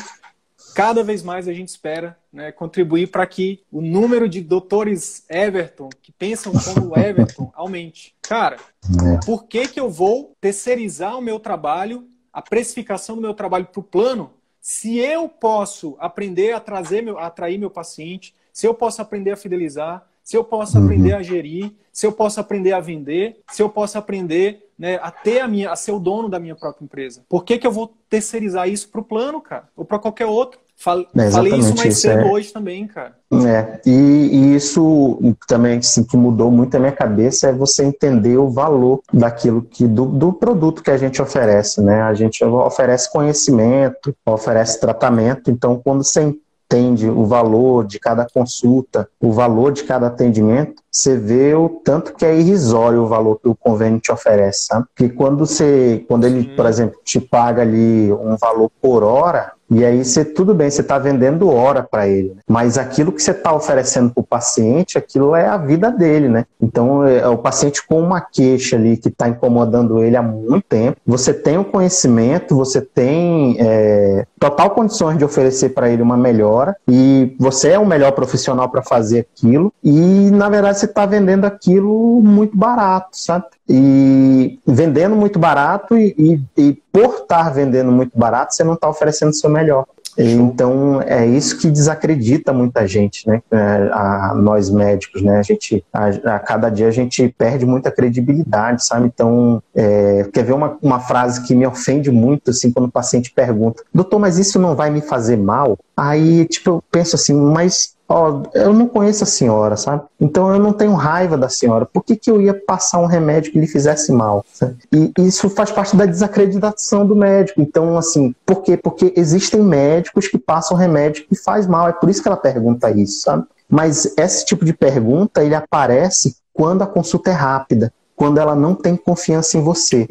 cada vez mais a gente espera né, contribuir para que o número de doutores Everton que pensam como Everton *laughs* aumente. Cara, é. por que que eu vou terceirizar o meu trabalho, a precificação do meu trabalho para o plano, se eu posso aprender a trazer meu, a atrair meu paciente, se eu posso aprender a fidelizar, se eu posso uhum. aprender a gerir, se eu posso aprender a vender, se eu posso aprender né, a ter a minha, a ser o dono da minha própria empresa. Por que, que eu vou terceirizar isso para o plano, cara? Ou para qualquer outro? Falei, é falei isso mais isso, cedo é... hoje também, cara. É, e, e, isso também assim, que mudou muito a minha cabeça é você entender o valor daquilo que do, do produto que a gente oferece, né? A gente oferece conhecimento, oferece tratamento, então quando você entende o valor de cada consulta, o valor de cada atendimento, você vê o tanto que é irrisório o valor que o convênio te oferece, sabe? Porque quando você, quando ele, por exemplo, te paga ali um valor por hora, e aí você, tudo bem, você está vendendo hora para ele, né? mas aquilo que você está oferecendo para o paciente, aquilo é a vida dele, né? Então, é, é o paciente com uma queixa ali que está incomodando ele há muito tempo, você tem o conhecimento, você tem é, total condições de oferecer para ele uma melhora e você é o melhor profissional para fazer aquilo e, na verdade, você está vendendo aquilo muito barato, sabe? E vendendo muito barato e, e, e por estar vendendo muito barato, você não está oferecendo o seu melhor. Então é isso que desacredita muita gente, né? É, a, nós médicos, né? A gente a, a, cada dia a gente perde muita credibilidade, sabe? Então é, quer ver uma, uma frase que me ofende muito assim quando o paciente pergunta, doutor, mas isso não vai me fazer mal? Aí tipo eu penso assim, mas ó, eu não conheço a senhora, sabe? Então eu não tenho raiva da senhora. Por que, que eu ia passar um remédio que lhe fizesse mal? Sabe? E isso faz parte da desacreditação do médico. Então, assim, por quê? Porque existem médicos que passam remédio que faz mal. É por isso que ela pergunta isso, sabe? Mas esse tipo de pergunta, ele aparece quando a consulta é rápida, quando ela não tem confiança em você.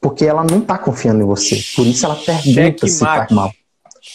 Porque ela não está confiando em você. Por isso ela pergunta se faz mal.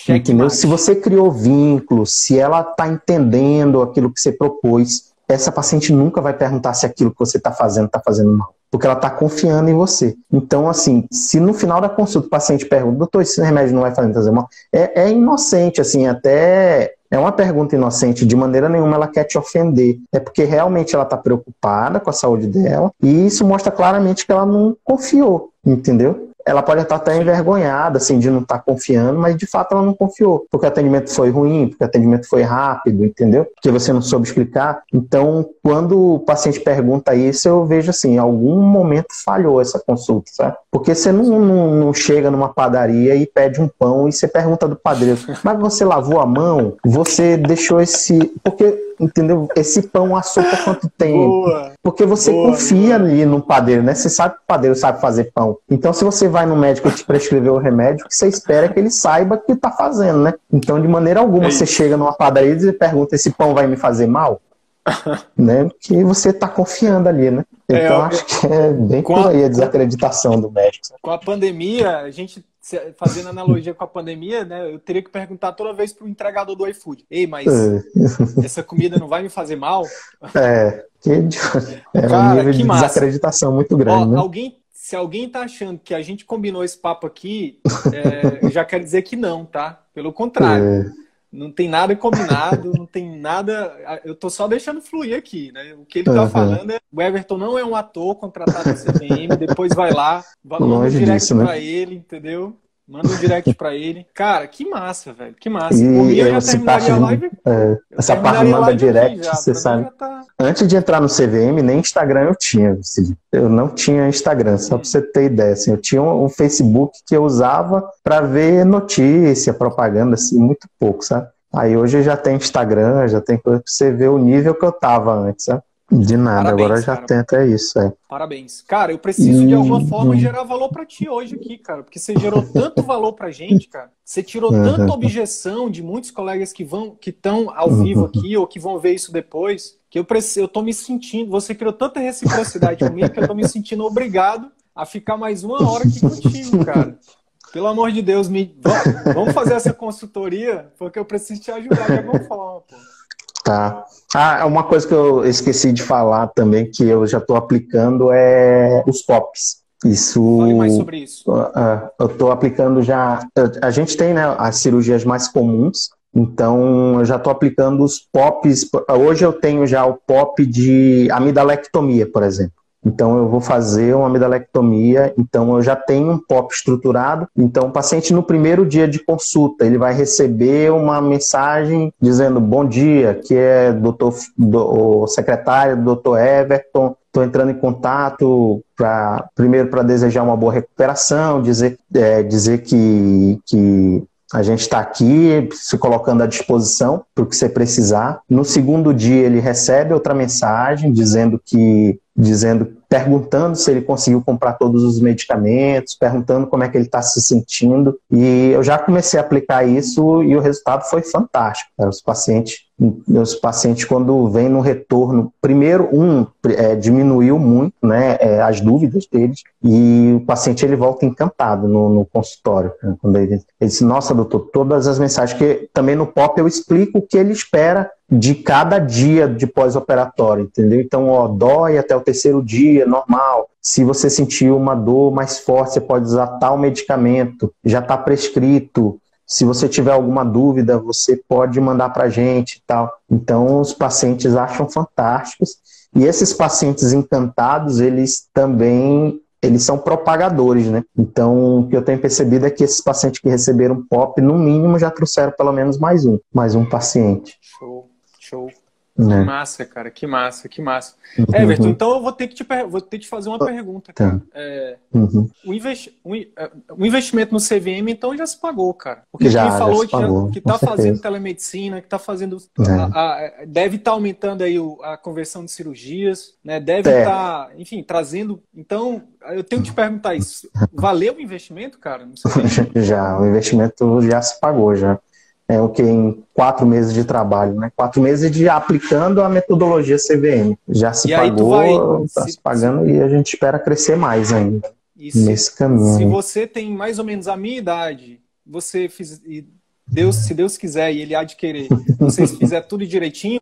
Entendeu? Se você criou vínculo, se ela está entendendo aquilo que você propôs, essa paciente nunca vai perguntar se aquilo que você está fazendo está fazendo mal, porque ela está confiando em você. Então, assim, se no final da consulta o paciente pergunta, doutor, esse remédio não vai fazer mal, é, é inocente, assim, até é uma pergunta inocente, de maneira nenhuma ela quer te ofender. É porque realmente ela está preocupada com a saúde dela e isso mostra claramente que ela não confiou, entendeu? Ela pode estar até envergonhada, assim, de não estar confiando, mas de fato ela não confiou, porque o atendimento foi ruim, porque o atendimento foi rápido, entendeu? Porque você não soube explicar. Então, quando o paciente pergunta isso, eu vejo assim, em algum momento falhou essa consulta, sabe? Porque você não, não, não chega numa padaria e pede um pão e você pergunta do padeiro, mas você lavou a mão? Você deixou esse. Porque entendeu? Esse pão por quanto tempo? Boa, Porque você boa, confia ali no padeiro, né? Você sabe que o padeiro sabe fazer pão. Então, se você vai no médico e te prescrever o remédio, você espera que ele saiba que está fazendo, né? Então, de maneira alguma, é você chega numa padaria e pergunta: esse pão vai me fazer mal? *laughs* né? Que você está confiando ali, né? É, então, é, acho que é bem por aí a desacreditação do médico. Com a pandemia, a gente fazendo analogia com a pandemia, né? Eu teria que perguntar toda vez pro entregador do iFood: Ei, mas é. *laughs* essa comida não vai me fazer mal? É, que, *laughs* é Cara, um nível de massa. desacreditação muito grande. Ó, né? Alguém, se alguém tá achando que a gente combinou esse papo aqui, é, já quero dizer que não, tá? Pelo contrário. *laughs* É. Não tem nada combinado, não tem nada. Eu tô só deixando fluir aqui, né? O que ele tá uhum. falando é: o Everton não é um ator contratado da CVM, depois vai lá, manda um direct disso, né? pra ele, entendeu? Manda um direct pra ele. *laughs* Cara, que massa, velho. Que massa. E Por mim, eu já terminaria a live. É, essa parte manda direct, já, você sabe. Tá... Antes de entrar no CVM, nem Instagram eu tinha. Eu não tinha Instagram, só hum. pra você ter ideia. Assim, eu tinha um Facebook que eu usava para ver notícia, propaganda, assim, muito pouco, sabe? Aí hoje já tem Instagram, já tem coisa pra você ver o nível que eu tava antes, sabe? De nada, Parabéns, agora já cara. tenta isso, é. Parabéns. Cara, eu preciso de alguma forma gerar valor para ti hoje aqui, cara, porque você gerou tanto valor pra gente, cara. Você tirou uhum. tanta objeção de muitos colegas que vão que estão ao vivo uhum. aqui ou que vão ver isso depois, que eu preciso, eu tô me sentindo, você criou tanta reciprocidade comigo que eu tô me sentindo obrigado a ficar mais uma hora aqui contigo, cara. Pelo amor de Deus, me vamos fazer essa consultoria, porque eu preciso te ajudar de alguma forma, pô. Tá. Ah, uma coisa que eu esqueci de falar também, que eu já estou aplicando, é os POPs. Isso. Fale mais sobre isso. Uh, eu estou aplicando já. A gente tem né, as cirurgias mais comuns, então eu já estou aplicando os POPs. Hoje eu tenho já o POP de amidalectomia, por exemplo. Então eu vou fazer uma amidalectomia, então eu já tenho um POP estruturado. Então o paciente no primeiro dia de consulta, ele vai receber uma mensagem dizendo bom dia, que é doutor, do, o secretário, doutor Everton, estou entrando em contato para primeiro para desejar uma boa recuperação, dizer, é, dizer que, que a gente está aqui se colocando à disposição para o que você precisar. No segundo dia, ele recebe outra mensagem dizendo que dizendo, perguntando se ele conseguiu comprar todos os medicamentos, perguntando como é que ele está se sentindo. E eu já comecei a aplicar isso e o resultado foi fantástico. Os pacientes, os pacientes quando vêm no retorno, primeiro um é, diminuiu muito, né, é, as dúvidas deles e o paciente ele volta encantado no, no consultório. Né, quando ele, ele disse, nossa doutor, todas as mensagens que também no POP eu explico o que ele espera de cada dia de pós-operatório, entendeu? Então, ó, dói até o terceiro dia, normal. Se você sentir uma dor mais forte, você pode usar tal medicamento, já está prescrito. Se você tiver alguma dúvida, você pode mandar para a gente e tal. Então, os pacientes acham fantásticos. E esses pacientes encantados, eles também eles são propagadores, né? Então, o que eu tenho percebido é que esses pacientes que receberam POP, no mínimo, já trouxeram pelo menos mais um, mais um paciente. Show, show. Que né? massa, cara, que massa, que massa. Uhum. Everton, então eu vou ter que te, vou ter que te fazer uma pergunta, cara. Tá. É, uhum. o, investi o, é, o, investimento no CVM, então, já se pagou, cara. Porque já, quem falou já pagou, que, está fazendo telemedicina, que está fazendo. É. A, a, deve estar tá aumentando aí o, a conversão de cirurgias, né? Deve estar, é. tá, enfim, trazendo. Então, eu tenho que te perguntar isso. Valeu o investimento, cara? *laughs* já, o investimento já se pagou, já é o que em quatro meses de trabalho, né? Quatro meses de aplicando a metodologia CVM. Já se e pagou, está se, se pagando se... e a gente espera crescer mais ainda se, nesse caminho. Se você tem mais ou menos a minha idade, você fiz, Deus, se Deus quiser e Ele há de querer, você *laughs* fizer tudo direitinho,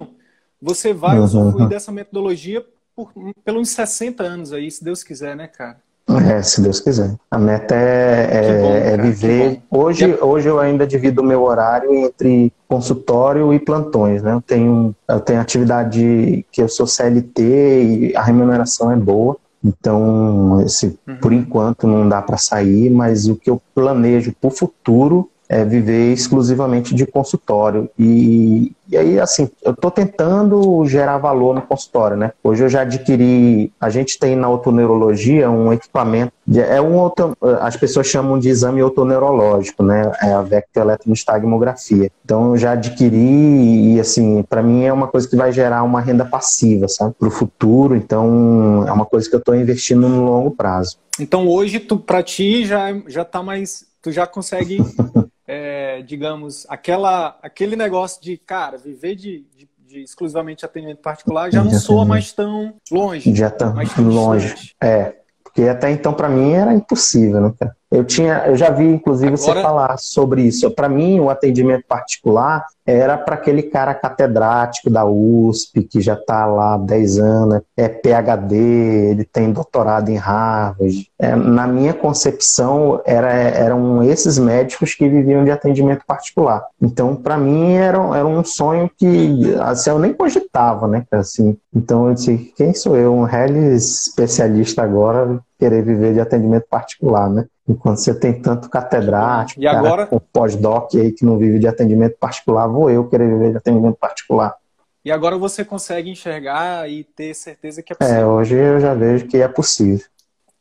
você vai uhum. usufruir dessa metodologia por pelos 60 anos aí, se Deus quiser, né, cara? É, se Deus quiser. A meta é, é, bom, é viver. Hoje, hoje eu ainda divido o meu horário entre consultório e plantões, né? Eu tenho, eu tenho atividade que eu sou CLT e a remuneração é boa. Então, esse, uhum. por enquanto não dá para sair, mas o que eu planejo para o futuro é viver exclusivamente de consultório. E, e aí, assim, eu estou tentando gerar valor no consultório, né? Hoje eu já adquiri, a gente tem na otoneurologia um equipamento, de, é um as pessoas chamam de exame otoneurológico, né? É a vectoeletrostagmografia. Então eu já adquiri e, assim, para mim é uma coisa que vai gerar uma renda passiva, sabe? Para o futuro, então é uma coisa que eu estou investindo no longo prazo. Então hoje, para ti, já, já tá mais tu já consegue *laughs* é, digamos, aquela, aquele negócio de, cara, viver de, de, de exclusivamente atendimento particular já não soa mais tão longe. Já tá longe. Distante. É, porque até então para mim era impossível, né, cara? Eu tinha, eu já vi inclusive Agora... você falar sobre isso. Para mim, o atendimento particular era para aquele cara catedrático da USP que já está lá há 10 anos, é PhD, ele tem doutorado em Harvard. É, na minha concepção, era, eram esses médicos que viviam de atendimento particular. Então, para mim, era, era um sonho que assim, eu nem cogitava, né? Assim, então, eu disse: quem sou eu, um real especialista agora, querer viver de atendimento particular, né? Enquanto você tem tanto catedrático, e agora pós-doc aí que não vive de atendimento particular, vou eu querer viver de atendimento particular. E agora você consegue enxergar e ter certeza que é, é possível. É, hoje eu já vejo que é possível.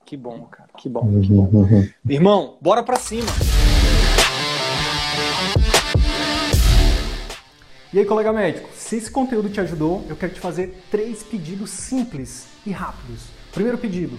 Que bom, cara. Que bom. Que bom. Uhum. Irmão, bora pra cima. E aí, colega médico, se esse conteúdo te ajudou, eu quero te fazer três pedidos simples e rápidos. Primeiro pedido,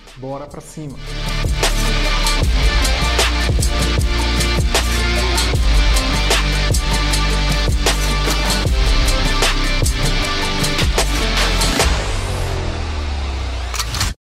Bora pra cima!